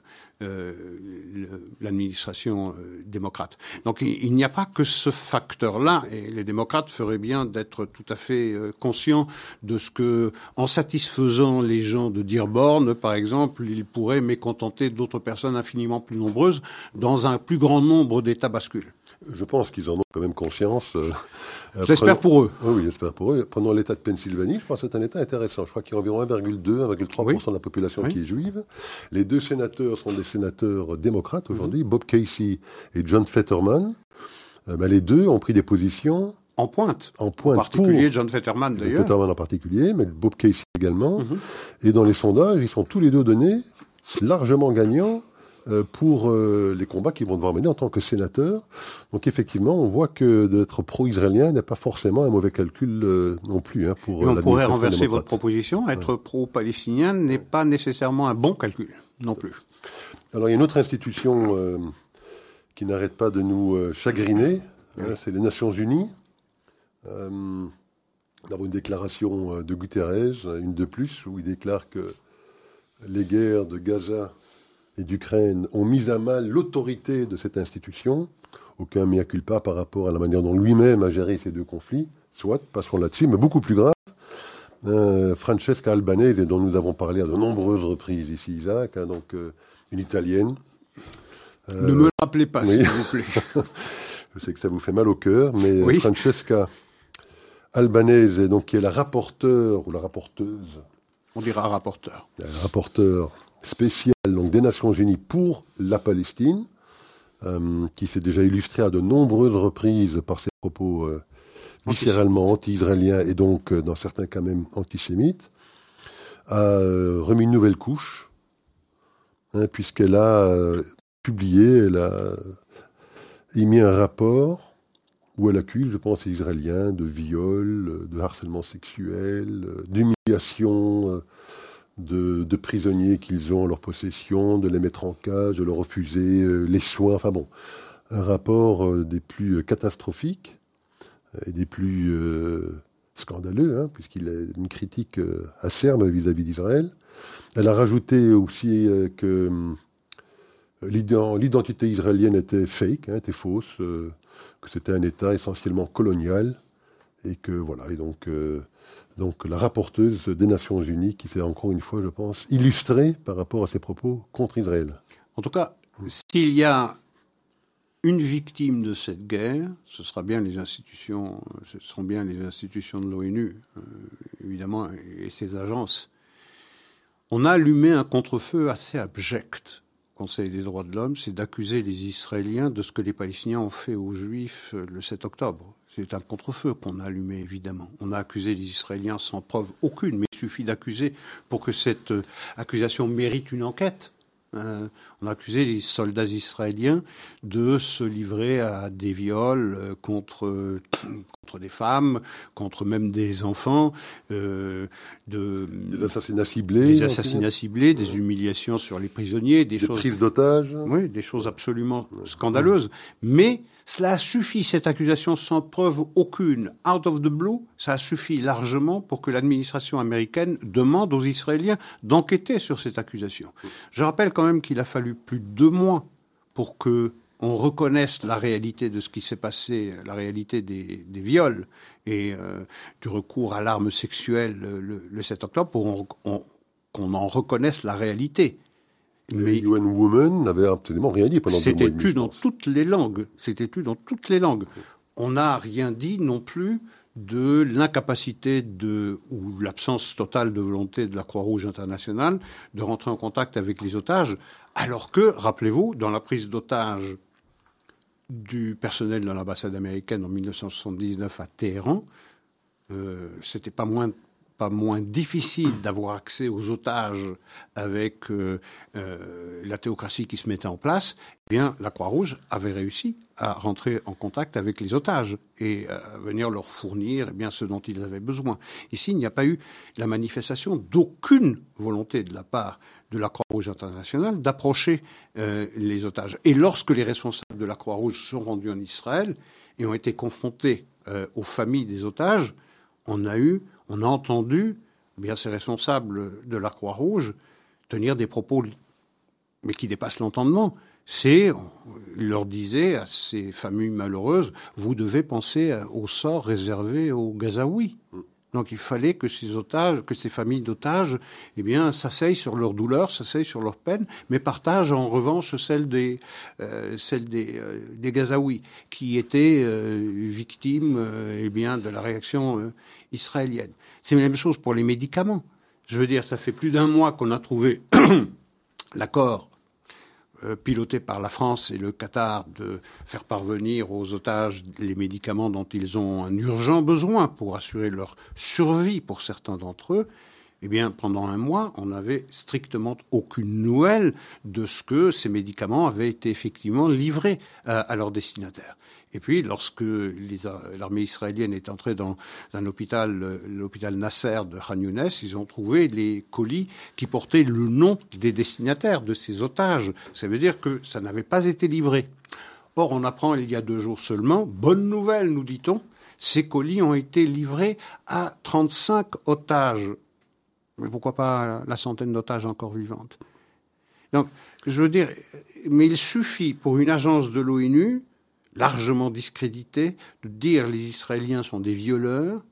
l'administration euh, démocrate. Donc il, n'y a pas que ce facteur-là, et les démocrates feraient bien d'être tout à fait euh, conscients de ce que, en satisfaisant les gens de Dearborn, par exemple, ils pourraient mécontenter d'autres personnes infiniment plus nombreuses dans un plus grand nombre d'États bascules. Je pense qu'ils en ont quand même conscience. Euh, j'espère pour eux. Oui, j'espère pour eux. Prenons l'État de Pennsylvanie, je pense que c'est un État intéressant. Je crois qu'il y a environ 1,2, 1,3% de la population qui est juive. Les deux sénateurs sont des sénateurs démocrates aujourd'hui, mhm. Bob Casey et John Fetterman. Euh, les deux ont pris des positions en pointe. En pointe. En particulier John Fetterman d'ailleurs. Fetterman en particulier, mais Bob Casey également. Mhm. Et dans les sondages, ils sont tous les deux donnés largement gagnants pour euh, les combats qu'ils vont devoir mener en tant que sénateurs. Donc effectivement, on voit que d'être pro-israélien n'est pas forcément un mauvais calcul euh, non plus. Hein, pour Et on pourrait renverser votre proposition. Être pro-palestinien n'est pas nécessairement un bon calcul non plus. Alors il y a une autre institution qui n'arrête pas de nous chagriner, hein, c'est les Nations Unies. Euh, une déclaration de Guterres, une de plus, où il déclare que les guerres de Gaza et d'Ukraine ont mis à mal l'autorité de cette institution. Aucun mea culpa par rapport à la manière dont lui-même a géré ces deux conflits. Soit, passons là-dessus, mais beaucoup plus grave. Euh, Francesca Albanese, dont nous avons parlé à de nombreuses reprises ici, Isaac, hein, donc euh, une italienne. ne me rappelez pas, s'il vous plaît. Je sais que ça vous fait mal au cœur, mais Francesca Albanese, donc, qui est la rapporteure ou la rapporteuse. On dira rapporteur. La rapporteur spécial donc, des Nations Unies pour la Palestine, euh, qui s'est déjà illustré à de nombreuses reprises par ses propos euh, viscéralement anti-israéliens et donc, euh, dans certains cas même antisémites, a remis une nouvelle couche hein, puisqu'elle a publié, elle a émis un rapport où elle accuse, je pense, les Israéliens de viol, de harcèlement sexuel, d'humiliation de, prisonniers qu'ils ont en leur possession, de les mettre en cage, de leur refuser euh, les soins. Enfin bon, un rapport euh, des plus catastrophiques et des plus scandaleux, hein, puisqu'il a une critique acerbe vis-à-vis d'Israël. Elle a rajouté aussi que l'identité israélienne était fake, hein, était fausse, euh, que c'était un État essentiellement colonial, et que voilà, et donc, euh, donc la rapporteuse des Nations Unies qui s'est encore une fois, je pense, illustrée par rapport à ses propos contre Israël. En tout cas, s'il y a une victime de cette guerre, ce sera bien les institutions, ce seront bien les institutions de l'ONU, euh, évidemment, et ses agences. On a allumé un contre-feu assez abject Conseil des droits de l'homme, c'est d'accuser les Israéliens de ce que les Palestiniens ont fait aux Juifs euh, le 7 octobre. C'est un contre-feu qu'on a allumé, évidemment. On a accusé les Israéliens sans preuve aucune, mais il suffit d'accuser pour que cette euh, accusation mérite une enquête. Euh, on a accusé les soldats israéliens de se livrer à des viols euh, contre, contre des femmes, contre même des enfants, euh, de, des assassinats ciblés, des assassinats ciblés, des humiliations sur les prisonniers, des, des choses, prises d'otages, oui, des choses absolument scandaleuses. Mais cela a suffi, cette accusation sans preuve aucune, out of the blue, ça a suffi largement pour que l'administration américaine demande aux Israéliens d'enquêter sur cette accusation. Je rappelle quand même qu'il a fallu plus de deux mois pour que on reconnaisse la réalité de ce qui s'est passé, la réalité des, viols et euh, du recours à l'arme sexuelle le, 7 octobre, pour qu'on en reconnaisse la réalité. Mais UN Women n'avait absolument rien dit pendant deux mois. C'était tu dans toutes les langues. C'était dans toutes les langues. On n'a rien dit non plus de l'incapacité de ou l'absence totale de volonté de la Croix-Rouge internationale de rentrer en contact avec les otages, alors que, rappelez-vous, dans la prise d'otages du personnel de l'ambassade américaine en 1979 à Téhéran, euh, c'était pas moins moins difficile d'avoir accès aux otages avec euh, euh, la théocratie qui se mettait en place, eh bien la Croix-Rouge avait réussi à rentrer en contact avec les otages et à venir leur fournir eh bien ce dont ils avaient besoin. Ici, il n'y a pas eu la manifestation d'aucune volonté de la part de la Croix-Rouge internationale d'approcher euh, les otages. Et lorsque les responsables de la Croix-Rouge sont rendus en Israël et ont été confrontés aux familles des otages, on a eu on a entendu ces responsables de la Croix-Rouge tenir des propos, mais qui dépassent l'entendement. C'est, il leur disait à ces familles malheureuses, vous devez penser au sort réservé aux Gazaouis. Donc il fallait que ces otages, que ces familles d'otages, eh bien, s'asseyent sur leur douleur, s'asseyent sur leur peine, mais partagent en revanche celle des, euh, des, euh, des Gazaouis, qui étaient euh, victimes, eh bien, de la réaction israélienne. C'est la même chose pour les médicaments. Je veux dire, ça fait plus d'un mois qu'on a trouvé l'accord piloté par la France et le Qatar de faire parvenir aux otages les médicaments dont ils ont un urgent besoin pour assurer leur survie pour certains d'entre eux, eh bien, pendant un mois, on n'avait strictement aucune nouvelle de ce que ces médicaments avaient été effectivement livrés à, à leurs destinataires. Et puis, lorsque l'armée israélienne est entrée dans un hôpital, l'hôpital Nasser de Khan Younes, ils ont trouvé les colis qui portaient le nom des destinataires de ces otages. Ça veut dire que ça n'avait pas été livré. Or, on apprend il y a deux jours seulement, bonne nouvelle, nous dit-on, ces colis ont été livrés à 35 otages. Mais pourquoi pas la centaine d'otages encore vivantes? Donc, je veux dire, mais il suffit pour une agence de l'ONU largement discrédité, de dire les Israéliens sont des violeurs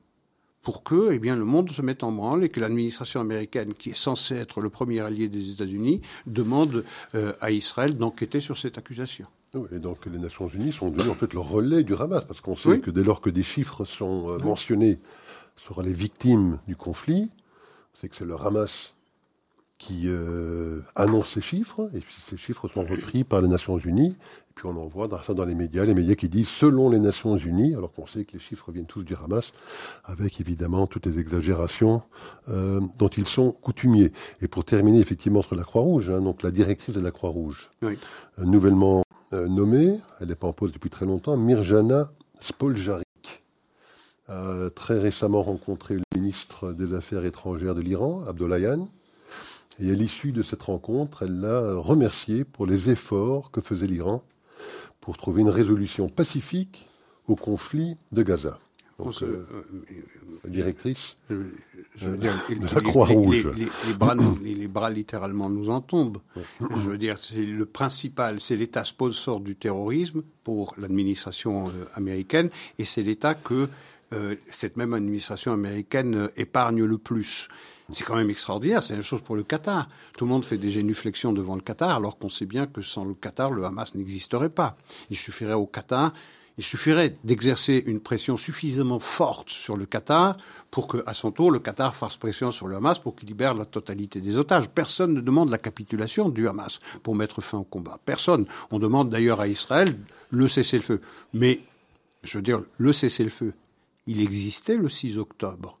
pour que eh bien, le monde se mette en branle et que l'administration américaine, qui est censée être le premier allié des États-Unis, demande euh, à Israël d'enquêter sur cette accusation. Et donc les Nations Unies sont devenues en fait le relais du Hamas, parce qu'on sait que dès lors que des chiffres sont euh, mentionnés sur les victimes du conflit, c'est que c'est le Hamas qui annonce ces chiffres, et puis ces chiffres sont repris par les Nations Unies, et puis on en voit ça dans les médias, les médias qui disent selon les Nations Unies, alors qu'on sait que les chiffres viennent tous du Hamas, avec évidemment toutes les exagérations dont ils sont coutumiers. Et pour terminer effectivement sur la Croix-Rouge, hein, donc la directrice de la Croix-Rouge, nouvellement nommée, elle n'est pas en pause depuis très longtemps, Mirjana Spoljaric a très récemment rencontré ministre des Affaires étrangères de l'Iran, Abdollahian, et à l'issue de cette rencontre, elle l'a remercié pour les efforts que faisait l'Iran pour trouver une résolution pacifique au conflit de Gaza. Donc, euh, euh, directrice de la Croix-Rouge. Les, bras, les, bras littéralement nous en tombent. Je veux dire, c'est le principal, c'est l'État sponsor du terrorisme pour l'administration euh, américaine, et c'est l'État que euh, cette même administration américaine euh, épargne le plus. C'est quand même extraordinaire, c'est la même chose pour le Qatar. Tout le monde fait des génuflexions devant le Qatar, alors qu'on sait bien que sans le Qatar, le Hamas n'existerait pas. Il suffirait au Qatar, il suffirait d'exercer une pression suffisamment forte sur le Qatar pour que, à son tour, le Qatar fasse pression sur le Hamas pour qu'il libère la totalité des otages. Personne ne demande la capitulation du Hamas pour mettre fin au combat. Personne. On demande d'ailleurs à Israël le cessez-le-feu. Mais, je veux dire, le cessez-le-feu il existait le 6 octobre.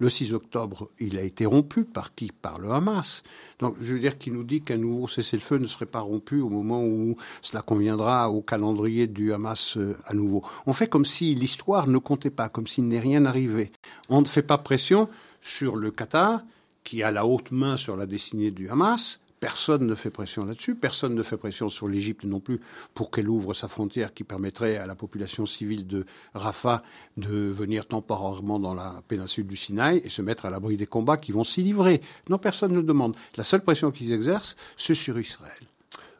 Le 6 octobre, il a été rompu par qui? Par le Hamas. Donc, je veux dire qu'il nous dit qu'un nouveau cessez-le-feu ne serait pas rompu au moment où cela conviendra au calendrier du Hamas euh, à nouveau. On fait comme si l'histoire ne comptait pas, comme s'il n'est rien arrivé. On ne fait pas pression sur le Qatar, qui a la haute main sur la destinée du Hamas, Personne ne fait pression là-dessus. Personne ne fait pression sur l'Égypte non plus pour qu'elle ouvre sa frontière qui permettrait à la population civile de Rafah de venir temporairement dans la péninsule du Sinaï et se mettre à l'abri des combats qui vont s'y livrer. Non, personne ne demande. La seule pression qu'ils exercent, c'est sur Israël.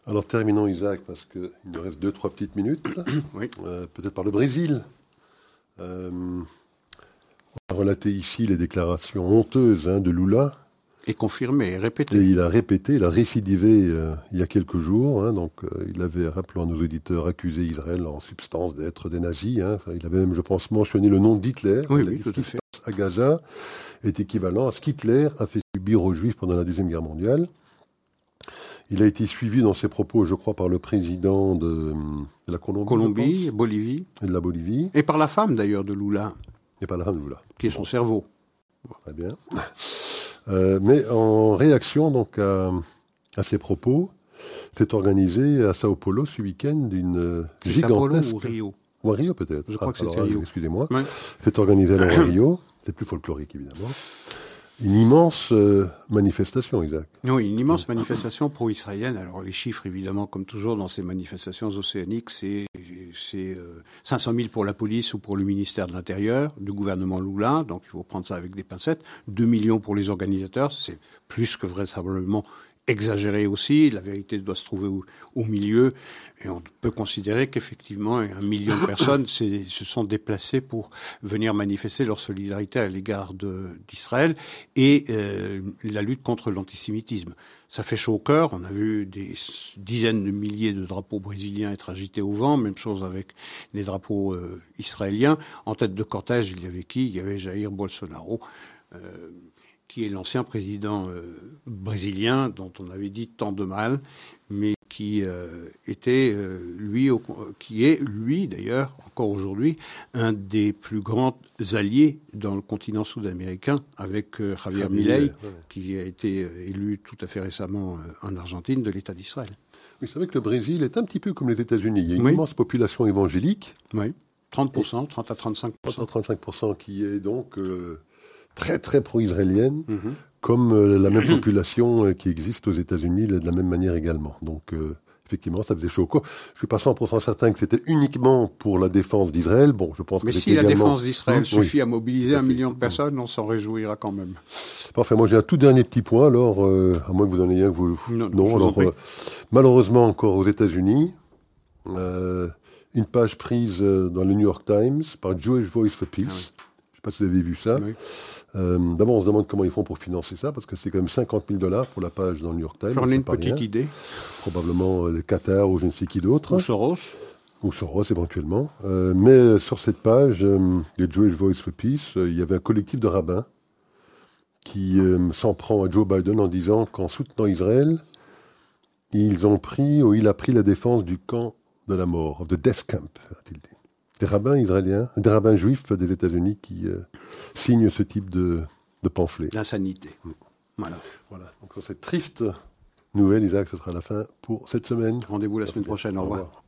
Alors terminons, Isaac, parce qu'il nous reste deux, trois petites minutes. oui. Euh, peut-être par le Brésil. Euh, on a relaté ici les déclarations honteuses hein, de Lula et confirmé, répété. Et il a répété, il a récidivé euh, il y a quelques jours. Hein, donc, euh, il avait, rappelons à nos auditeurs, accusé Israël en substance d'être des nazis. Hein. il avait même, je pense, mentionné le nom d'Hitler. Oui, oui, tout à fait. à Gaza est équivalent à ce qu'Hitler a fait subir aux Juifs pendant la Deuxième Guerre mondiale. Il a été suivi dans ses propos, je crois, par le président de, la Colombie. Colombie, Bolivie. Et de la Bolivie. Et par la femme, d'ailleurs, de Lula. Et par la femme de Lula. Qui est son cerveau. Très bien. Euh, mais en réaction donc à, ces propos, s'est organisé à Sao Paulo ce week-end une gigantesque. ou Rio Ou à Rio peut-être. Je crois que c'est Rio. Excusez-moi. C'est organisé à Rio. C'est plus folklorique évidemment. Une immense euh, manifestation, Isaac. Oui, une immense manifestation pro-israélienne. Alors les chiffres, évidemment, comme toujours dans ces manifestations océaniques, c'est c'est 500 000 pour la police ou pour le ministère de l'Intérieur du gouvernement Lula, donc il faut prendre ça avec des pincettes. 2 millions pour les organisateurs, c'est plus que vraisemblablement exagéré aussi. La vérité doit se trouver au, milieu. Et on peut considérer qu'effectivement, un million de personnes se sont déplacées pour venir manifester leur solidarité à l'égard d'Israël et euh, la lutte contre l'antisémitisme. Ça fait chaud au cœur. On a vu des dizaines de milliers de drapeaux brésiliens être agités au vent. Même chose avec les drapeaux euh, israéliens. En tête de cortège, il y avait qui? Il y avait Jair Bolsonaro. Euh, qui est l'ancien président euh, brésilien dont on avait dit tant de mal, mais qui euh, était euh, lui, qui est lui d'ailleurs encore aujourd'hui un des plus grands alliés dans le continent sud-américain avec Javier Milei, qui a été élu tout à fait récemment en Argentine de l'État d'Israël. Oui, c'est vrai que le Brésil est un petit peu comme les États-Unis. Il y a une immense population évangélique. Oui. 30%, 30 à 35%. 30 à 35% qui est donc très très pro-israélienne, mhm. comme euh, la même population euh, qui existe aux États-Unis de la même manière également. Donc euh, effectivement, ça faisait chaud. Je suis pas 100% certain que c'était uniquement pour la défense d'Israël. Bon, je pense Mais si la défense d'Israël suffit à mobiliser un million de personnes, on s'en réjouira quand même. Parfait. Moi, j'ai un tout dernier petit point. Alors, à moins que vous en ayez un que vous. Non. alors, malheureusement, encore aux États-Unis, une page prise dans le New York Times par Jewish Voice for Peace. Ah je ne sais pas si vous avez vu ça. Euh, d'abord, on se demande comment ils font pour financer ça, parce que c'est quand même 50 000 dollars pour la page dans le New York Times. J'en ai une petite idée. Probablement euh, le Qatar ou je ne sais qui d'autre. Ou Soros. Ou Soros éventuellement. Euh, mais sur cette page, le Jewish Voice for Peace, il y avait un collectif de rabbins qui s'en prend à Joe Biden en disant qu'en soutenant Israël, ils ont pris ou il a pris la défense du camp de la mort, de death camp, a-t-il dit. Des rabbins israéliens, des rabbins juifs des États-Unis qui euh, signent ce type de, de pamphlet. L'insanité. Voilà. voilà. Donc sur cette triste nouvelle, Isaac, ce sera la fin pour cette semaine. Rendez-vous la semaine prochaine. Au revoir.